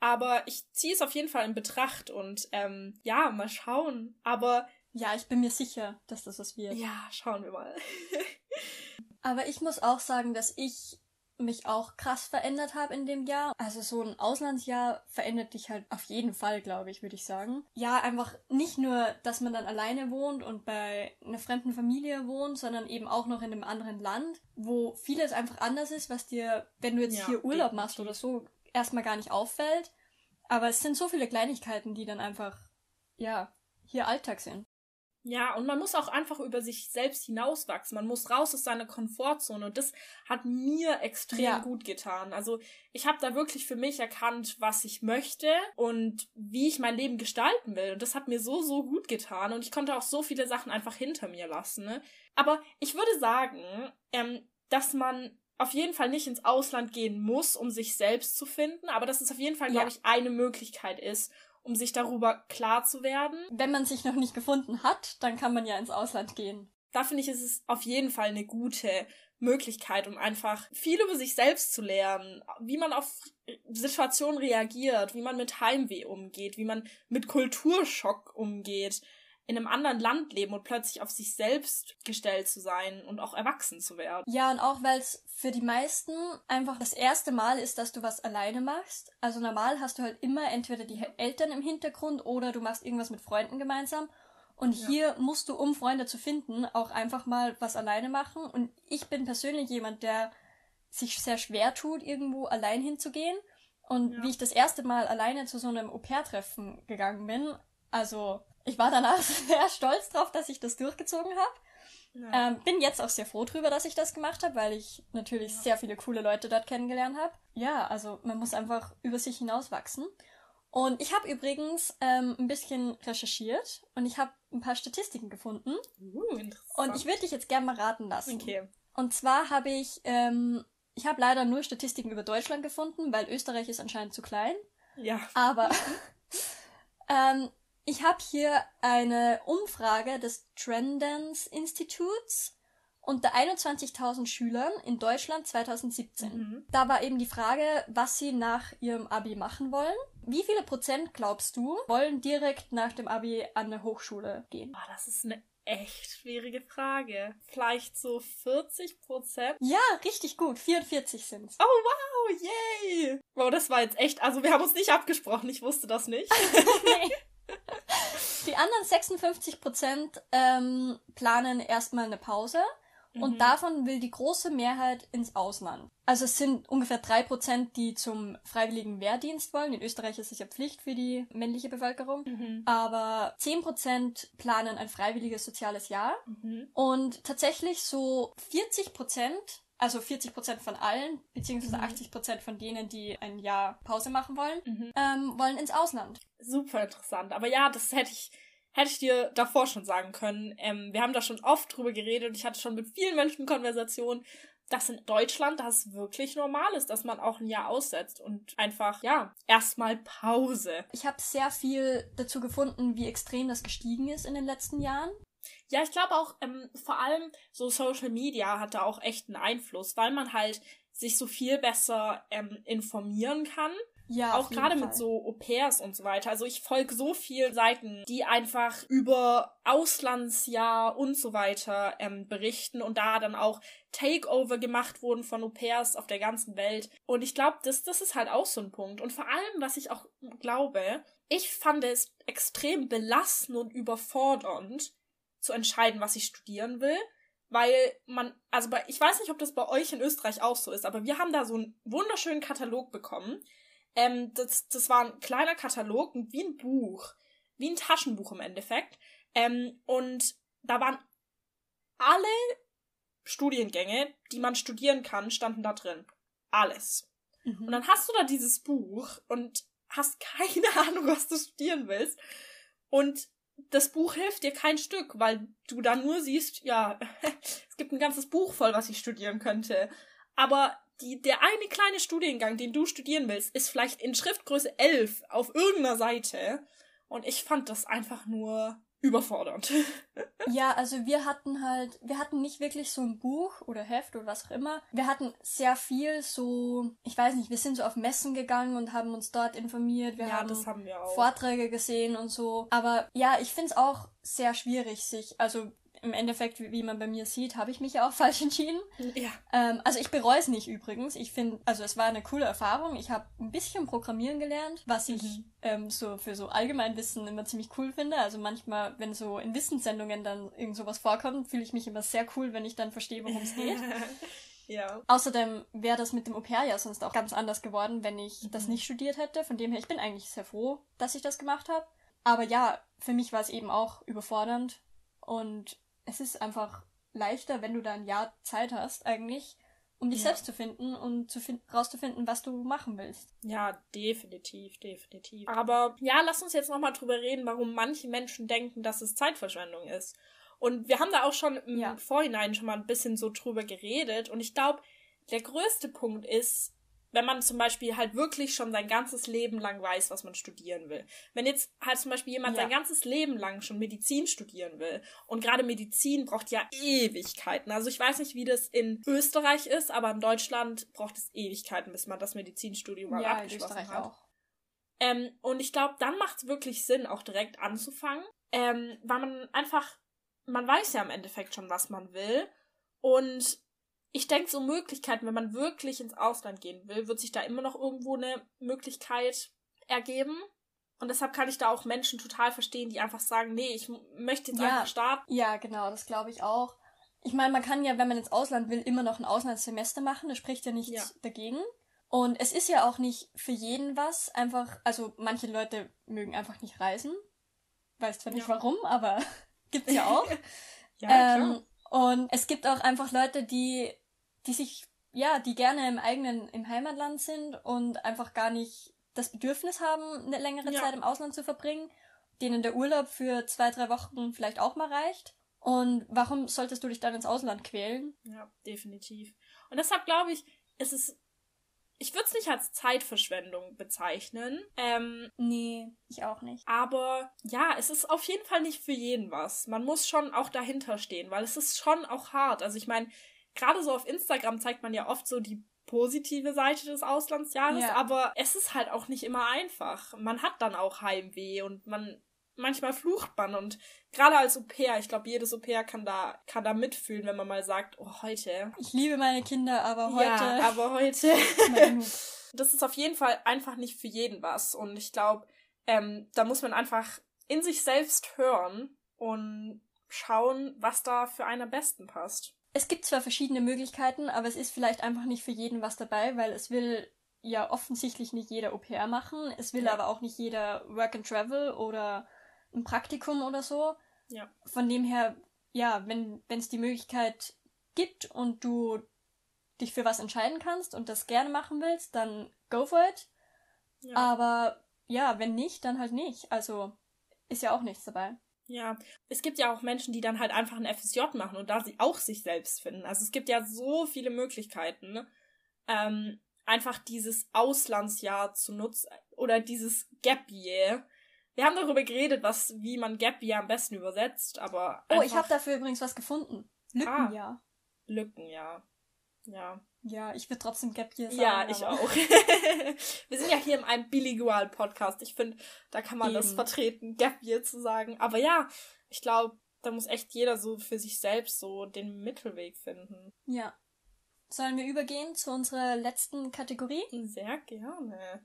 Aber ich ziehe es auf jeden Fall in Betracht und ähm, ja, mal schauen. Aber ja, ich bin mir sicher, dass das was wird. Ja, schauen wir mal. Aber ich muss auch sagen, dass ich mich auch krass verändert habe in dem Jahr. Also so ein Auslandsjahr verändert dich halt auf jeden Fall, glaube ich, würde ich sagen. Ja, einfach nicht nur, dass man dann alleine wohnt und bei einer fremden Familie wohnt, sondern eben auch noch in einem anderen Land, wo vieles einfach anders ist, was dir, wenn du jetzt ja, hier Urlaub machst oder so, erstmal gar nicht auffällt. Aber es sind so viele Kleinigkeiten, die dann einfach, ja, hier Alltag sind. Ja, und man muss auch einfach über sich selbst hinauswachsen. Man muss raus aus seiner Komfortzone. Und das hat mir extrem ja. gut getan. Also ich habe da wirklich für mich erkannt, was ich möchte und wie ich mein Leben gestalten will. Und das hat mir so, so gut getan. Und ich konnte auch so viele Sachen einfach hinter mir lassen. Ne? Aber ich würde sagen, ähm, dass man auf jeden Fall nicht ins Ausland gehen muss, um sich selbst zu finden, aber dass es auf jeden Fall, ja. glaube ich, eine Möglichkeit ist, um sich darüber klar zu werden. Wenn man sich noch nicht gefunden hat, dann kann man ja ins Ausland gehen. Da finde ich, ist es auf jeden Fall eine gute Möglichkeit, um einfach viel über sich selbst zu lernen, wie man auf Situationen reagiert, wie man mit Heimweh umgeht, wie man mit Kulturschock umgeht in einem anderen Land leben und plötzlich auf sich selbst gestellt zu sein und auch erwachsen zu werden. Ja, und auch weil es für die meisten einfach das erste Mal ist, dass du was alleine machst. Also normal hast du halt immer entweder die Eltern im Hintergrund oder du machst irgendwas mit Freunden gemeinsam. Und ja. hier musst du, um Freunde zu finden, auch einfach mal was alleine machen. Und ich bin persönlich jemand, der sich sehr schwer tut, irgendwo allein hinzugehen. Und ja. wie ich das erste Mal alleine zu so einem Au-pair-Treffen gegangen bin, also ich war danach sehr stolz drauf, dass ich das durchgezogen habe. Ja. Ähm, bin jetzt auch sehr froh drüber, dass ich das gemacht habe, weil ich natürlich ja. sehr viele coole Leute dort kennengelernt habe. Ja, also man muss einfach über sich hinauswachsen. Und ich habe übrigens ähm, ein bisschen recherchiert und ich habe ein paar Statistiken gefunden. Uh, und ich würde dich jetzt gerne mal raten lassen. Okay. Und zwar habe ich, ähm, ich habe leider nur Statistiken über Deutschland gefunden, weil Österreich ist anscheinend zu klein. Ja. Aber ähm, ich habe hier eine Umfrage des Trendance Instituts unter 21.000 Schülern in Deutschland 2017. Mhm. Da war eben die Frage, was sie nach ihrem Abi machen wollen. Wie viele Prozent glaubst du wollen direkt nach dem Abi an eine Hochschule gehen? Oh, das ist eine echt schwierige Frage. Vielleicht so 40 Prozent? Ja, richtig gut. 44 sind's. Oh, wow, yay! Wow, das war jetzt echt, also wir haben uns nicht abgesprochen, ich wusste das nicht. nee. Die anderen 56 Prozent ähm, planen erstmal eine Pause und mhm. davon will die große Mehrheit ins Ausland. Also es sind ungefähr drei Prozent, die zum freiwilligen Wehrdienst wollen. In Österreich ist es ja Pflicht für die männliche Bevölkerung. Mhm. Aber zehn Prozent planen ein freiwilliges soziales Jahr. Mhm. Und tatsächlich so 40 Prozent also 40 Prozent von allen, beziehungsweise mhm. 80 Prozent von denen, die ein Jahr Pause machen wollen, mhm. ähm, wollen ins Ausland. Super interessant. Aber ja, das hätte ich, hätte ich dir davor schon sagen können. Ähm, wir haben da schon oft drüber geredet und ich hatte schon mit vielen Menschen Konversationen, dass in Deutschland das wirklich normal ist, dass man auch ein Jahr aussetzt und einfach, ja, erstmal Pause. Ich habe sehr viel dazu gefunden, wie extrem das gestiegen ist in den letzten Jahren. Ja, ich glaube auch, ähm, vor allem so Social Media hat da auch echt einen Einfluss, weil man halt sich so viel besser ähm, informieren kann. Ja, auch gerade mit so Au-pairs und so weiter. Also ich folge so vielen Seiten, die einfach über Auslandsjahr und so weiter ähm, berichten und da dann auch Takeover gemacht wurden von Au-pairs auf der ganzen Welt. Und ich glaube, das, das ist halt auch so ein Punkt. Und vor allem, was ich auch glaube, ich fand es extrem belastend und überfordernd, zu entscheiden, was ich studieren will. Weil man, also bei, ich weiß nicht, ob das bei euch in Österreich auch so ist, aber wir haben da so einen wunderschönen Katalog bekommen Ähm, das, das war ein kleiner Katalog, wie ein Buch, wie ein Taschenbuch im Endeffekt. Ähm, und da waren alle Studiengänge, die man studieren kann, standen da drin. Alles. Mhm. Und dann hast du da dieses Buch und hast keine Ahnung, was du studieren willst. Und das Buch hilft dir kein Stück, weil du da nur siehst, ja, es gibt ein ganzes Buch voll, was ich studieren könnte. Aber die, der eine kleine Studiengang, den du studieren willst, ist vielleicht in Schriftgröße 11 auf irgendeiner Seite. Und ich fand das einfach nur überfordernd. ja, also wir hatten halt, wir hatten nicht wirklich so ein Buch oder Heft oder was auch immer. Wir hatten sehr viel so, ich weiß nicht, wir sind so auf Messen gegangen und haben uns dort informiert. Wir ja, haben, haben Vorträge gesehen und so. Aber ja, ich find's auch sehr schwierig, sich, also im Endeffekt, wie man bei mir sieht, habe ich mich ja auch falsch entschieden. Ja. Ähm, also ich bereue es nicht übrigens. Ich finde, also es war eine coole Erfahrung. Ich habe ein bisschen Programmieren gelernt, was ich mhm. ähm, so für so Allgemeinwissen immer ziemlich cool finde. Also manchmal, wenn so in Wissenssendungen dann irgend sowas vorkommt, fühle ich mich immer sehr cool, wenn ich dann verstehe, worum es geht. Ja. Außerdem wäre das mit dem Au-pair ja sonst auch ganz anders geworden, wenn ich mhm. das nicht studiert hätte. Von dem her, ich bin eigentlich sehr froh, dass ich das gemacht habe. Aber ja, für mich war es eben auch überfordernd. Und es ist einfach leichter, wenn du da ein Jahr Zeit hast, eigentlich, um dich ja. selbst zu finden und zu fin rauszufinden, was du machen willst. Ja, definitiv, definitiv. Aber ja, lass uns jetzt nochmal drüber reden, warum manche Menschen denken, dass es Zeitverschwendung ist. Und wir haben da auch schon im ja. Vorhinein schon mal ein bisschen so drüber geredet. Und ich glaube, der größte Punkt ist, wenn man zum Beispiel halt wirklich schon sein ganzes Leben lang weiß, was man studieren will. Wenn jetzt halt zum Beispiel jemand ja. sein ganzes Leben lang schon Medizin studieren will und gerade Medizin braucht ja Ewigkeiten. Also ich weiß nicht, wie das in Österreich ist, aber in Deutschland braucht es Ewigkeiten, bis man das Medizinstudium mal ja, abgeschlossen in Österreich hat. Auch. Ähm, und ich glaube, dann macht es wirklich Sinn, auch direkt anzufangen, ähm, weil man einfach, man weiß ja im Endeffekt schon, was man will und ich denke, so Möglichkeiten, wenn man wirklich ins Ausland gehen will, wird sich da immer noch irgendwo eine Möglichkeit ergeben. Und deshalb kann ich da auch Menschen total verstehen, die einfach sagen, nee, ich möchte jetzt ja, einfach starten. Ja, genau, das glaube ich auch. Ich meine, man kann ja, wenn man ins Ausland will, immer noch ein Auslandssemester machen. Das spricht ja nichts ja. dagegen. Und es ist ja auch nicht für jeden was. Einfach, also manche Leute mögen einfach nicht reisen. Weiß zwar nicht ja. warum, aber gibt's ja auch. ja, ähm, klar. Und es gibt auch einfach Leute, die die sich, ja, die gerne im eigenen, im Heimatland sind und einfach gar nicht das Bedürfnis haben, eine längere ja. Zeit im Ausland zu verbringen, denen der Urlaub für zwei, drei Wochen vielleicht auch mal reicht. Und warum solltest du dich dann ins Ausland quälen? Ja, definitiv. Und deshalb glaube ich, es ist ich würde es nicht als Zeitverschwendung bezeichnen. Ähm, nee, ich auch nicht. Aber ja, es ist auf jeden Fall nicht für jeden was. Man muss schon auch dahinter stehen, weil es ist schon auch hart. Also ich meine, gerade so auf Instagram zeigt man ja oft so die positive Seite des Auslandsjahres, ja. aber es ist halt auch nicht immer einfach. Man hat dann auch Heimweh und man manchmal flucht man und gerade als Au-pair, ich glaube, jedes Au-pair kann da, kann da mitfühlen, wenn man mal sagt, oh, heute. Ich liebe meine Kinder, aber heute. Ja, aber heute. das ist auf jeden Fall einfach nicht für jeden was und ich glaube, ähm, da muss man einfach in sich selbst hören und schauen, was da für einen am besten passt es gibt zwar verschiedene Möglichkeiten, aber es ist vielleicht einfach nicht für jeden was dabei, weil es will ja offensichtlich nicht jeder Au-pair machen. Es will ja. aber auch nicht jeder Work and Travel oder ein Praktikum oder so. Ja. Von dem her, ja, wenn es die Möglichkeit gibt und du dich für was entscheiden kannst und das gerne machen willst, dann go for it. Ja. Aber ja, wenn nicht, dann halt nicht. Also ist ja auch nichts dabei. Ja, es gibt ja auch Menschen, die dann halt einfach ein FSJ machen und da sie auch sich selbst finden. Also es gibt ja so viele Möglichkeiten, ne? ähm, einfach dieses Auslandsjahr zu nutzen oder dieses Gap Year. Wir haben darüber geredet, was, wie man Gap Year am besten übersetzt, aber. Oh, ich habe dafür übrigens was gefunden. Lückenjahr. Ah, Lückenjahr. Ja. Ja, ich würde trotzdem Gap Year sagen. Ja, ich auch. Wir sind ja hier in einem bilingual Podcast. Ich finde, da kann man Eben. das vertreten, Gap Year zu sagen. Aber ja, ich glaube, da muss echt jeder so für sich selbst so den Mittelweg finden. Ja. Sollen wir übergehen zu unserer letzten Kategorie? Sehr gerne.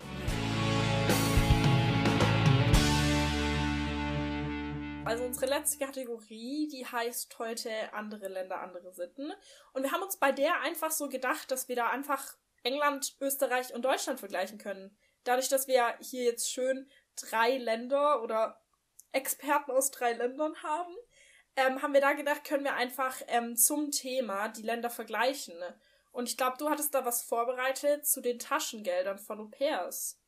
Also unsere letzte Kategorie, die heißt heute andere Länder, andere Sitten. Und wir haben uns bei der einfach so gedacht, dass wir da einfach England, Österreich und Deutschland vergleichen können. dadurch, dass wir hier jetzt schön drei Länder oder Experten aus drei Ländern haben, ähm, haben wir da gedacht, können wir einfach ähm, zum Thema die Länder vergleichen. Und ich glaube, du hattest da was vorbereitet zu den Taschengeldern von Au pairs.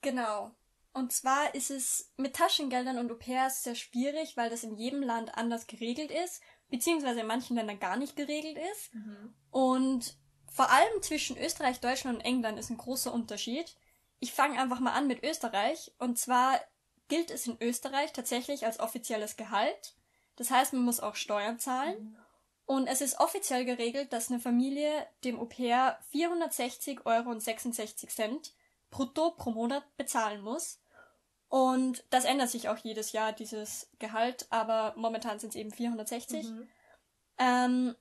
Genau. Und zwar ist es mit Taschengeldern und Au pairs sehr schwierig, weil das in jedem Land anders geregelt ist, beziehungsweise in manchen Ländern gar nicht geregelt ist. Mhm. Und vor allem zwischen Österreich, Deutschland und England ist ein großer Unterschied. Ich fange einfach mal an mit Österreich. Und zwar gilt es in Österreich tatsächlich als offizielles Gehalt. Das heißt, man muss auch Steuern zahlen. Mhm. Und es ist offiziell geregelt, dass eine Familie dem Au pair 460 Euro und 66 Cent brutto pro Monat bezahlen muss. Und das ändert sich auch jedes Jahr, dieses Gehalt, aber momentan sind es eben 460. Mhm. Ähm,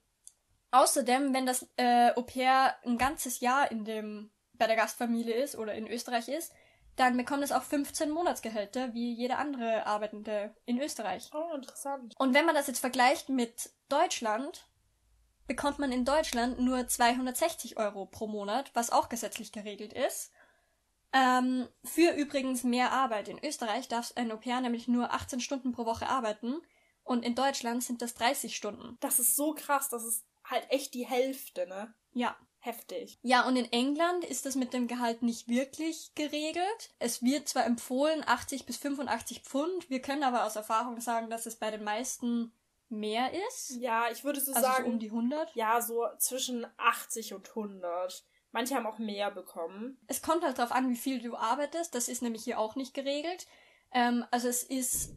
außerdem, wenn das äh, Au pair ein ganzes Jahr in dem, bei der Gastfamilie ist oder in Österreich ist, dann bekommt es auch 15 Monatsgehälter wie jede andere Arbeitende in Österreich. Oh, interessant. Und wenn man das jetzt vergleicht mit Deutschland, bekommt man in Deutschland nur 260 Euro pro Monat, was auch gesetzlich geregelt ist. Ähm, für übrigens mehr Arbeit. In Österreich darf ein Au pair nämlich nur 18 Stunden pro Woche arbeiten und in Deutschland sind das 30 Stunden. Das ist so krass, das ist halt echt die Hälfte, ne? Ja. Heftig. Ja, und in England ist das mit dem Gehalt nicht wirklich geregelt. Es wird zwar empfohlen 80 bis 85 Pfund, wir können aber aus Erfahrung sagen, dass es bei den meisten mehr ist. Ja, ich würde so also sagen. So um die 100? Ja, so zwischen 80 und 100. Manche haben auch mehr bekommen. Es kommt halt darauf an, wie viel du arbeitest. Das ist nämlich hier auch nicht geregelt. Ähm, also es ist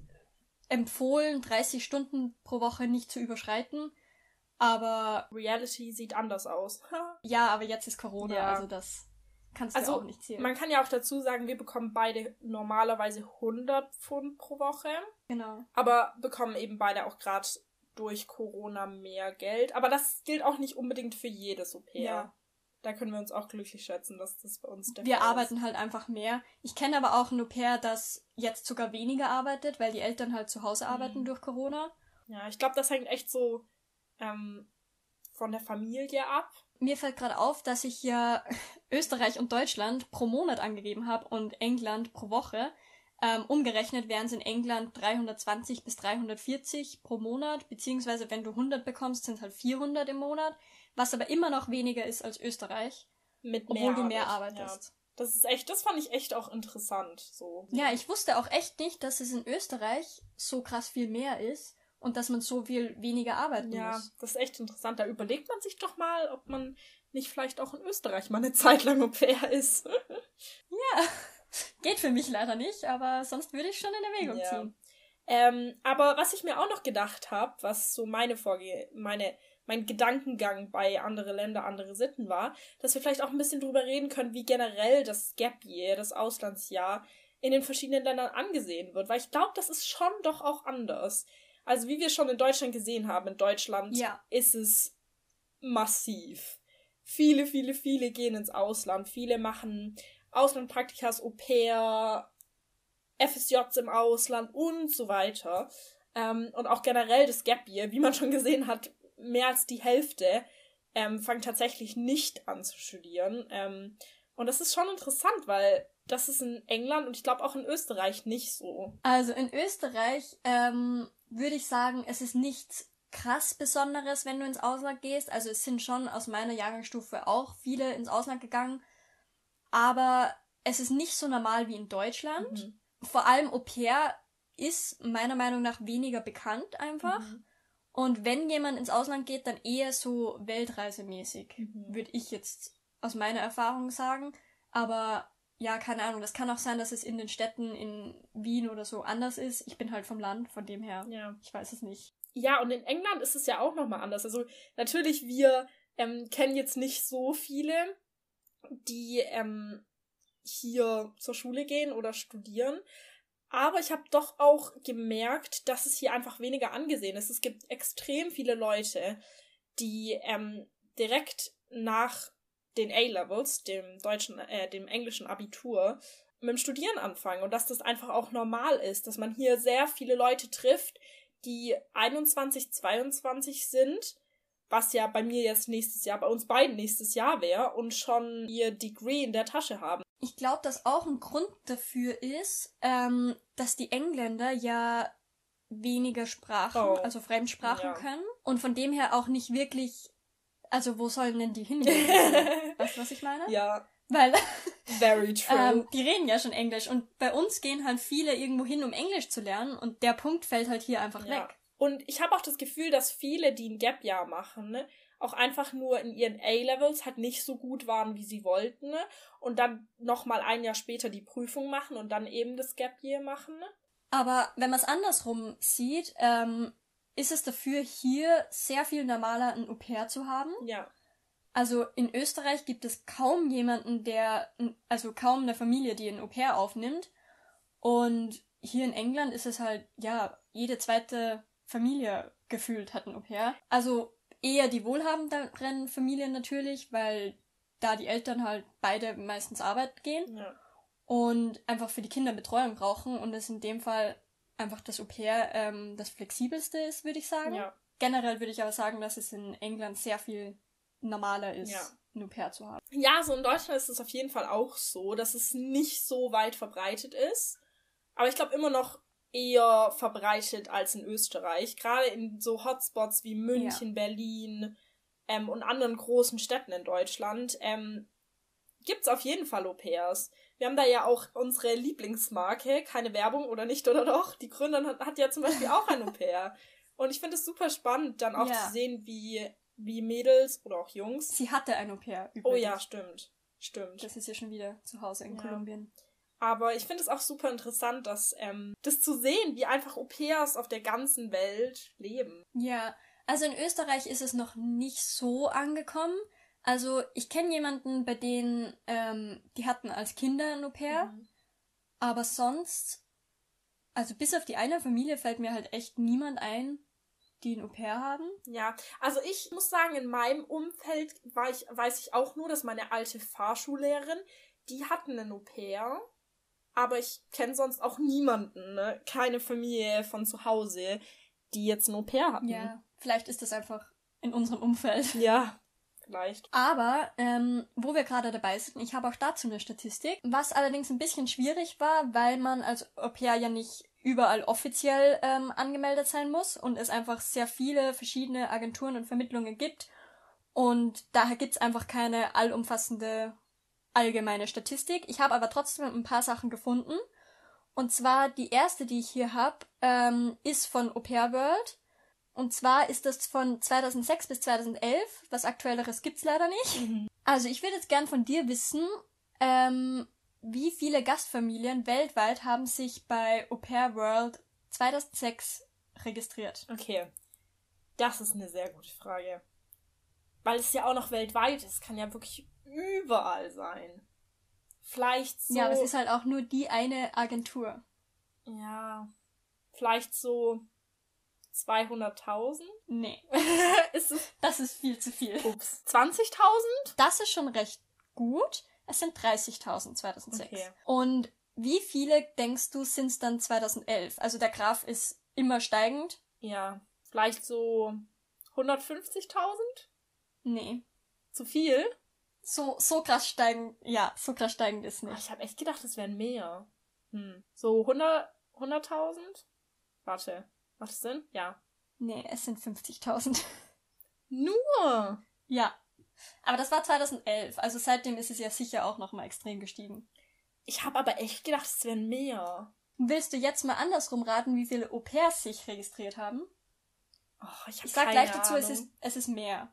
empfohlen, 30 Stunden pro Woche nicht zu überschreiten. Aber Reality sieht anders aus. ja, aber jetzt ist Corona, ja. also das kannst du also, auch nicht zählen. Man kann ja auch dazu sagen, wir bekommen beide normalerweise 100 Pfund pro Woche. Genau. Aber bekommen eben beide auch gerade durch Corona mehr Geld. Aber das gilt auch nicht unbedingt für jedes pair. Ja da können wir uns auch glücklich schätzen, dass das bei uns der wir Fall ist. Wir arbeiten halt einfach mehr. Ich kenne aber auch ein Au pair, das jetzt sogar weniger arbeitet, weil die Eltern halt zu Hause arbeiten mhm. durch Corona. Ja, ich glaube, das hängt echt so ähm, von der Familie ab. Mir fällt gerade auf, dass ich ja Österreich und Deutschland pro Monat angegeben habe und England pro Woche. Ähm, umgerechnet wären es in England 320 bis 340 pro Monat, beziehungsweise wenn du 100 bekommst, sind es halt 400 im Monat was aber immer noch weniger ist als Österreich. Mit obwohl mehr du mehr Arbeit. arbeitest. Ja. Das ist echt, das fand ich echt auch interessant, so. Ja, ich wusste auch echt nicht, dass es in Österreich so krass viel mehr ist und dass man so viel weniger arbeiten ja, muss. Ja, das ist echt interessant. Da überlegt man sich doch mal, ob man nicht vielleicht auch in Österreich mal eine Zeit lang Au pair ist. ja, geht für mich leider nicht, aber sonst würde ich schon in Erwägung ja. ziehen. Ähm, aber was ich mir auch noch gedacht habe, was so meine Vorge meine mein Gedankengang bei andere Länder, andere Sitten war, dass wir vielleicht auch ein bisschen drüber reden können, wie generell das Gap Year, das Auslandsjahr in den verschiedenen Ländern angesehen wird, weil ich glaube, das ist schon doch auch anders. Also wie wir schon in Deutschland gesehen haben, in Deutschland ja. ist es massiv. Viele, viele, viele gehen ins Ausland, viele machen Auslandpraktikas, Au pair, FSJs im Ausland und so weiter. Ähm, und auch generell das Gap Year, wie man schon gesehen hat, mehr als die Hälfte ähm, fangen tatsächlich nicht an zu studieren. Ähm, und das ist schon interessant, weil das ist in England und ich glaube auch in Österreich nicht so. Also in Österreich ähm, würde ich sagen, es ist nichts krass Besonderes, wenn du ins Ausland gehst. Also es sind schon aus meiner Jahrgangsstufe auch viele ins Ausland gegangen. Aber es ist nicht so normal wie in Deutschland. Mhm. Vor allem Au pair ist meiner Meinung nach weniger bekannt einfach. Mhm. Und wenn jemand ins Ausland geht, dann eher so weltreisemäßig, mhm. würde ich jetzt aus meiner Erfahrung sagen. Aber ja, keine Ahnung, das kann auch sein, dass es in den Städten in Wien oder so anders ist. Ich bin halt vom Land, von dem her. Ja. Ich weiß es nicht. Ja, und in England ist es ja auch nochmal anders. Also natürlich, wir ähm, kennen jetzt nicht so viele, die ähm, hier zur Schule gehen oder studieren. Aber ich habe doch auch gemerkt, dass es hier einfach weniger angesehen ist. Es gibt extrem viele Leute, die ähm, direkt nach den A-Levels, dem deutschen, äh, dem englischen Abitur, mit dem Studieren anfangen und dass das einfach auch normal ist, dass man hier sehr viele Leute trifft, die 21, 22 sind was ja bei mir jetzt nächstes Jahr, bei uns beiden nächstes Jahr wäre und schon ihr Degree in der Tasche haben. Ich glaube, dass auch ein Grund dafür ist, ähm, dass die Engländer ja weniger Sprachen, oh. also Fremdsprachen ja. können und von dem her auch nicht wirklich, also wo sollen denn die hingehen? weißt du, was ich meine? Ja. Weil Very true. ähm, die reden ja schon Englisch und bei uns gehen halt viele irgendwo hin, um Englisch zu lernen und der Punkt fällt halt hier einfach ja. weg. Und ich habe auch das Gefühl, dass viele, die ein Gap-Jahr machen, ne, auch einfach nur in ihren A-Levels halt nicht so gut waren, wie sie wollten, ne? Und dann nochmal ein Jahr später die Prüfung machen und dann eben das Gap-Year machen, ne? Aber wenn man es andersrum sieht, ähm, ist es dafür hier sehr viel normaler, ein Au-pair zu haben. Ja. Also in Österreich gibt es kaum jemanden, der, also kaum eine Familie, die ein Au-pair aufnimmt. Und hier in England ist es halt, ja, jede zweite Familie gefühlt hat ein Au-pair. Also eher die wohlhabenderen Familien natürlich, weil da die Eltern halt beide meistens arbeiten gehen. Ja und einfach für die Kinder Betreuung brauchen und es in dem Fall einfach das Au pair ähm, das flexibelste ist, würde ich sagen. Ja. Generell würde ich aber sagen, dass es in England sehr viel normaler ist, ja. ein Au pair zu haben. Ja, so in Deutschland ist es auf jeden Fall auch so, dass es nicht so weit verbreitet ist. Aber ich glaube immer noch eher verbreitet als in Österreich. Gerade in so Hotspots wie München, ja. Berlin ähm, und anderen großen Städten in Deutschland ähm, gibt es auf jeden Fall Au pairs. Wir haben da ja auch unsere Lieblingsmarke, keine Werbung oder nicht oder doch. Die Gründerin hat, hat ja zum Beispiel auch ein Au-pair. Und ich finde es super spannend, dann auch ja. zu sehen, wie, wie Mädels oder auch Jungs. Sie hatte ein Au-pair übrigens. Oh ja, stimmt. Stimmt. Das ist ja schon wieder zu Hause in ja. Kolumbien. Aber ich finde es auch super interessant, dass ähm, das zu sehen, wie einfach Au-pairs auf der ganzen Welt leben. Ja, also in Österreich ist es noch nicht so angekommen. Also ich kenne jemanden, bei denen ähm, die hatten als Kinder ein Au-pair, mhm. aber sonst, also bis auf die eine Familie fällt mir halt echt niemand ein, die ein Au-pair haben. Ja, also ich muss sagen, in meinem Umfeld ich, weiß ich auch nur, dass meine alte Fahrschullehrerin, die hatten ein Au-pair, aber ich kenne sonst auch niemanden, ne? keine Familie von zu Hause, die jetzt ein Au-pair hatten. Ja, vielleicht ist das einfach in unserem Umfeld. Ja, Vielleicht. Aber, ähm, wo wir gerade dabei sind, ich habe auch dazu eine Statistik, was allerdings ein bisschen schwierig war, weil man als Au-pair ja nicht überall offiziell ähm, angemeldet sein muss und es einfach sehr viele verschiedene Agenturen und Vermittlungen gibt. Und daher gibt's einfach keine allumfassende allgemeine Statistik. Ich habe aber trotzdem ein paar Sachen gefunden. Und zwar die erste, die ich hier habe, ähm, ist von Au Pair World. Und zwar ist das von 2006 bis 2011. Was aktuelleres gibt's leider nicht. Mhm. Also ich würde jetzt gern von dir wissen, ähm, wie viele Gastfamilien weltweit haben sich bei Au Pair World 2006 registriert? Okay. Das ist eine sehr gute Frage. Weil es ja auch noch weltweit ist. Kann ja wirklich überall sein. Vielleicht so. Ja, aber es ist halt auch nur die eine Agentur. Ja. Vielleicht so 200.000? Nee. ist es? Das ist viel zu viel. Ups. 20.000? Das ist schon recht gut. Es sind 30.000 2006. Okay. Und wie viele denkst du sind es dann 2011? Also der Graph ist immer steigend. Ja, vielleicht so 150.000? Nee. Zu viel? So, so krass steigend, ja, so krass steigend ist nicht. ich habe echt gedacht, es wären mehr. Hm. So 100, 100.000? Warte. Macht das Sinn? Ja. Nee, es sind 50.000. Nur? Ja. Aber das war 2011, also seitdem ist es ja sicher auch nochmal extrem gestiegen. Ich habe aber echt gedacht, es wären mehr. Willst du jetzt mal andersrum raten, wie viele Au-pairs sich registriert haben? Oh, ich hab ich sag gleich dazu, es ist, es ist mehr.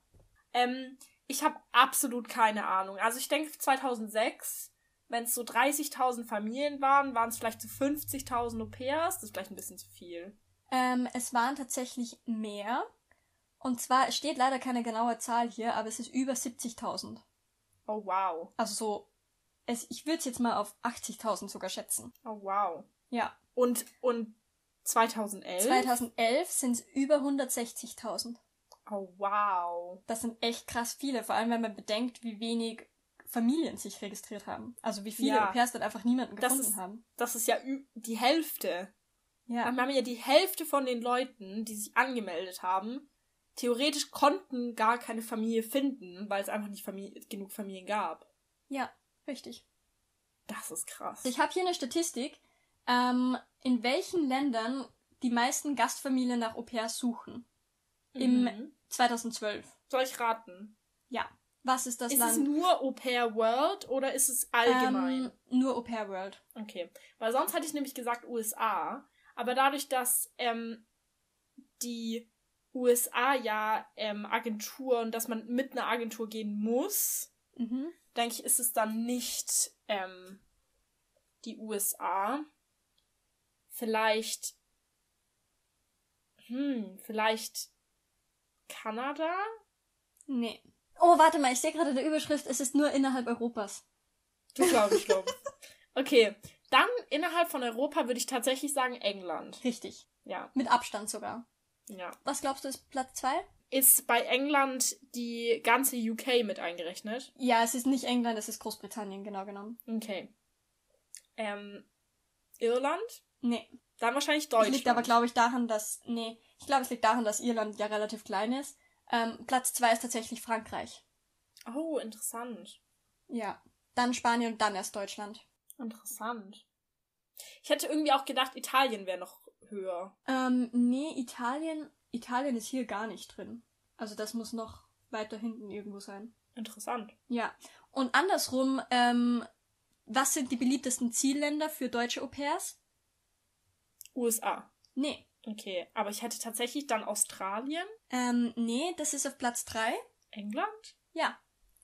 Ähm, ich habe absolut keine Ahnung. Also ich denke 2006, wenn es so 30.000 Familien waren, waren es vielleicht so 50.000 Au-pairs. Das ist vielleicht ein bisschen zu viel. Ähm, es waren tatsächlich mehr. Und zwar, es steht leider keine genaue Zahl hier, aber es ist über 70.000. Oh, wow. Also so, es, ich würde es jetzt mal auf 80.000 sogar schätzen. Oh, wow. Ja. Und, und 2011? 2011 sind es über 160.000. Oh, wow. Das sind echt krass viele, vor allem wenn man bedenkt, wie wenig Familien sich registriert haben. Also wie viele ja. Au-pairs dort einfach niemanden gefunden das ist, haben. Das ist ja die Hälfte. Ja. Wir haben ja die Hälfte von den Leuten, die sich angemeldet haben, theoretisch konnten gar keine Familie finden, weil es einfach nicht Familie, genug Familien gab. Ja, richtig. Das ist krass. Ich habe hier eine Statistik, ähm, in welchen Ländern die meisten Gastfamilien nach Au pairs suchen. Im Mhm. 2012. Soll ich raten? Ja. Was ist das ist Land? es nur Au pair World oder ist es allgemein? Ähm, nur Au pair World. Okay. Weil sonst hatte ich nämlich gesagt USA. Aber dadurch, dass ähm, die USA ja ähm, Agenturen, dass man mit einer Agentur gehen muss, Mhm. denke ich, ist es dann nicht ähm, die USA. Vielleicht. Hm, vielleicht Kanada? Nee. Oh, warte mal, ich sehe gerade in der Überschrift, es ist nur innerhalb Europas. Das glaube ich, glaube Okay, dann innerhalb von Europa würde ich tatsächlich sagen England. Richtig. Ja, Mit Abstand sogar. ja. Was glaubst du ist Platz zwei? Ist bei England die ganze UK mit eingerechnet? Ja, es ist nicht England, es ist Großbritannien, genau genommen. Okay. Ähm, Irland? Nee. Dann wahrscheinlich Deutschland. liegt aber, glaube ich, daran, dass. Nee, ich glaube, es liegt daran, dass Irland ja relativ klein ist. Ähm, Platz zwei ist tatsächlich Frankreich. Oh, interessant. Ja. Dann Spanien und dann erst Deutschland. Interessant. Ich hätte irgendwie auch gedacht, Italien wäre noch höher. Ähm, nee, Italien. Italien ist hier gar nicht drin. Also das muss noch weiter hinten irgendwo sein. Interessant. Ja. Und andersrum, ähm, was sind die beliebtesten Zielländer für deutsche Au pairs? USA. Nee. Okay, aber ich hätte tatsächlich dann Australien, Ähm, nee, das ist auf Platz drei. England? Ja.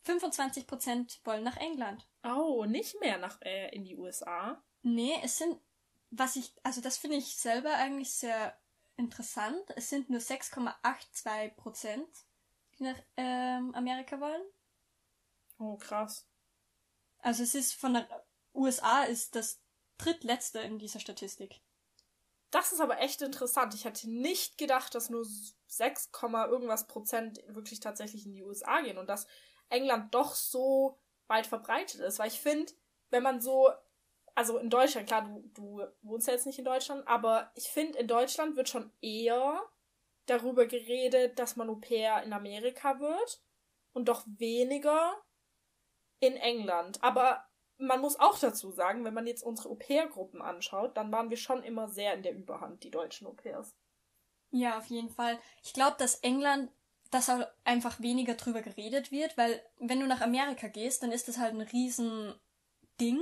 25% wollen nach England. Oh, nicht mehr nach äh, in die USA. Nee, es sind, was ich, also das finde ich selber eigentlich sehr interessant. Es sind nur 6,82 Prozent, die nach ähm, Amerika wollen. Oh, krass. Also es ist von der USA ist das drittletzte in dieser Statistik. Das ist aber echt interessant. Ich hätte nicht gedacht, dass nur 6, irgendwas Prozent wirklich tatsächlich in die USA gehen und dass England doch so weit verbreitet ist. Weil ich finde, wenn man so, also in Deutschland, klar, du, du wohnst ja jetzt nicht in Deutschland, aber ich finde, in Deutschland wird schon eher darüber geredet, dass man Au pair in Amerika wird und doch weniger in England. Aber man muss auch dazu sagen, wenn man jetzt unsere Au-pair-Gruppen anschaut, dann waren wir schon immer sehr in der Überhand, die deutschen Au-pairs. Ja, auf jeden Fall. Ich glaube, dass England, dass auch einfach weniger drüber geredet wird, weil wenn du nach Amerika gehst, dann ist das halt ein riesen Ding,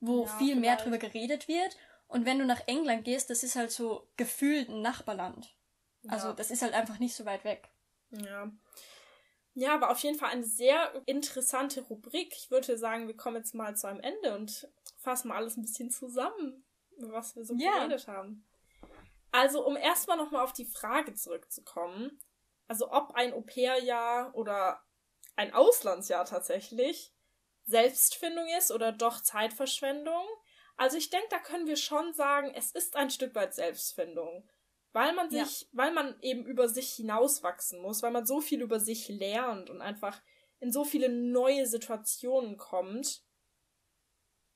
wo Ja, viel mehr vielleicht. drüber geredet wird. Und wenn du nach England gehst, das ist halt so gefühlt ein Nachbarland. Also ja. das ist halt einfach nicht so weit weg. ja. Ja, aber auf jeden Fall eine sehr interessante Rubrik. Ich würde sagen, wir kommen jetzt mal zu einem Ende und fassen mal alles ein bisschen zusammen, was wir so Ja. geredet haben. Also, um erstmal nochmal auf die Frage zurückzukommen, also ob ein Au-pair-Jahr oder ein Auslandsjahr tatsächlich Selbstfindung ist oder doch Zeitverschwendung. Also ich denke, da können wir schon sagen, es ist ein Stück weit Selbstfindung. Weil man Ja. sich, weil man eben über sich hinauswachsen muss, weil man so viel über sich lernt und einfach in so viele neue Situationen kommt,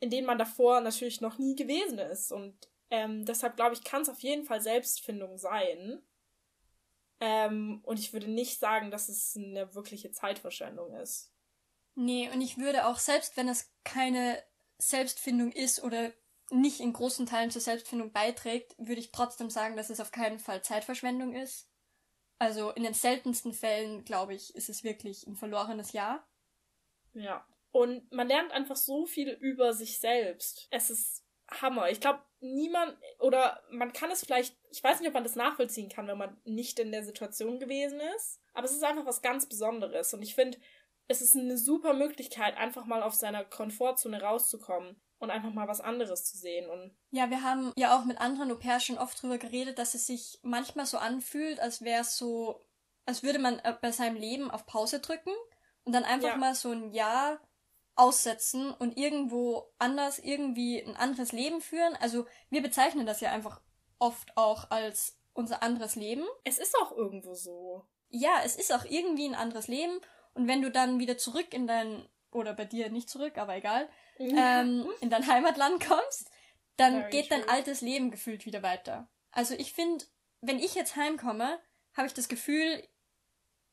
in denen man davor natürlich noch nie gewesen ist. Und ähm, deshalb glaube ich, kann es auf jeden Fall Selbstfindung sein. Ähm, und ich würde nicht sagen, dass es eine wirkliche Zeitverschwendung ist. Nee, und ich würde auch, selbst wenn es keine Selbstfindung ist oder nicht in großen Teilen zur Selbstfindung beiträgt, würde ich trotzdem sagen, dass es auf keinen Fall Zeitverschwendung ist. Also in den seltensten Fällen, glaube ich, ist es wirklich ein verlorenes Jahr. Ja. Und man lernt einfach so viel über sich selbst. Es ist Hammer. Ich glaube, niemand oder man kann es vielleicht, ich weiß nicht, ob man das nachvollziehen kann, wenn man nicht in der Situation gewesen ist, aber es ist einfach was ganz Besonderes und ich finde, es ist eine super Möglichkeit, einfach mal auf seiner Komfortzone rauszukommen und einfach mal was anderes zu sehen und Ja, wir haben ja auch mit anderen Au pairs schon oft drüber geredet, dass es sich manchmal so anfühlt, als wäre es so, als würde man äh, bei seinem Leben auf Pause drücken und dann einfach Ja. mal so ein Jahr aussetzen und irgendwo anders irgendwie ein anderes Leben führen. Also wir bezeichnen das ja einfach oft auch als unser anderes Leben. es ist auch irgendwo so. Ja, es ist auch irgendwie ein anderes Leben und wenn du dann wieder zurück in dein, oder bei dir nicht zurück, aber egal, ähm, in dein Heimatland kommst, dann Very geht dein true. altes Leben gefühlt wieder weiter. Also ich finde, wenn ich jetzt heimkomme, habe ich das Gefühl,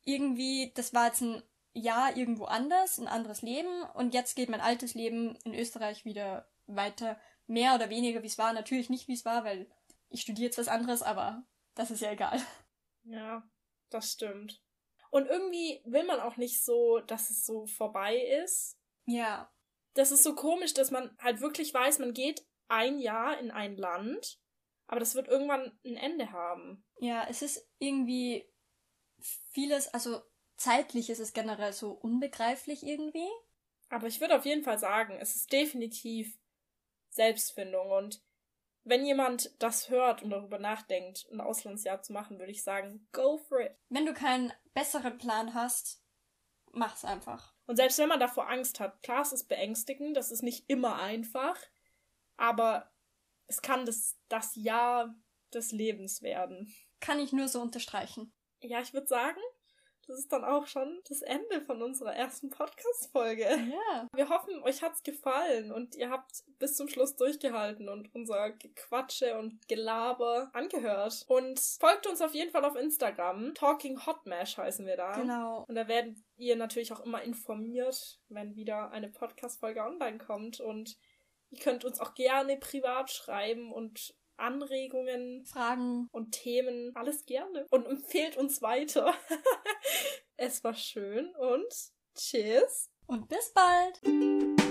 irgendwie, das war jetzt ein Jahr irgendwo anders, ein anderes Leben und jetzt geht mein altes Leben in Österreich wieder weiter. Mehr oder weniger, wie es war. Natürlich nicht, wie es war, weil ich studiere jetzt was anderes, aber das ist ja egal. Ja, das stimmt. Und irgendwie will man auch nicht so, dass es so vorbei ist. Ja. Das ist so komisch, dass man halt wirklich weiß, man geht ein Jahr in ein Land, aber das wird irgendwann ein Ende haben. Ja, es ist irgendwie vieles, also zeitlich ist es generell so unbegreiflich irgendwie. Aber ich würde auf jeden Fall sagen, es ist definitiv Selbstfindung und wenn jemand das hört und darüber nachdenkt, ein Auslandsjahr zu machen, würde ich sagen, go for it. Wenn du keinen besseren Plan hast, mach's einfach. Und selbst wenn man davor Angst hat, klar, es ist beängstigend, das ist nicht immer einfach, aber es kann das, das Jahr des Lebens werden. Kann ich nur so unterstreichen. Ja, ich würde sagen, das ist dann auch schon das Ende von unserer ersten Podcast-Folge. Ja. Wir hoffen, euch hat's gefallen und ihr habt bis zum Schluss durchgehalten und unser Gequatsche und Gelaber angehört. Und folgt uns auf jeden Fall auf Instagram. Talking Hot Mash heißen wir da. Genau. Und da werdet ihr natürlich auch immer informiert, wenn wieder eine Podcast-Folge online kommt. Und ihr könnt uns auch gerne privat schreiben und Anregungen, Fragen und Themen, alles gerne. Und empfehlt uns weiter. es war schön und tschüss. Und bis bald.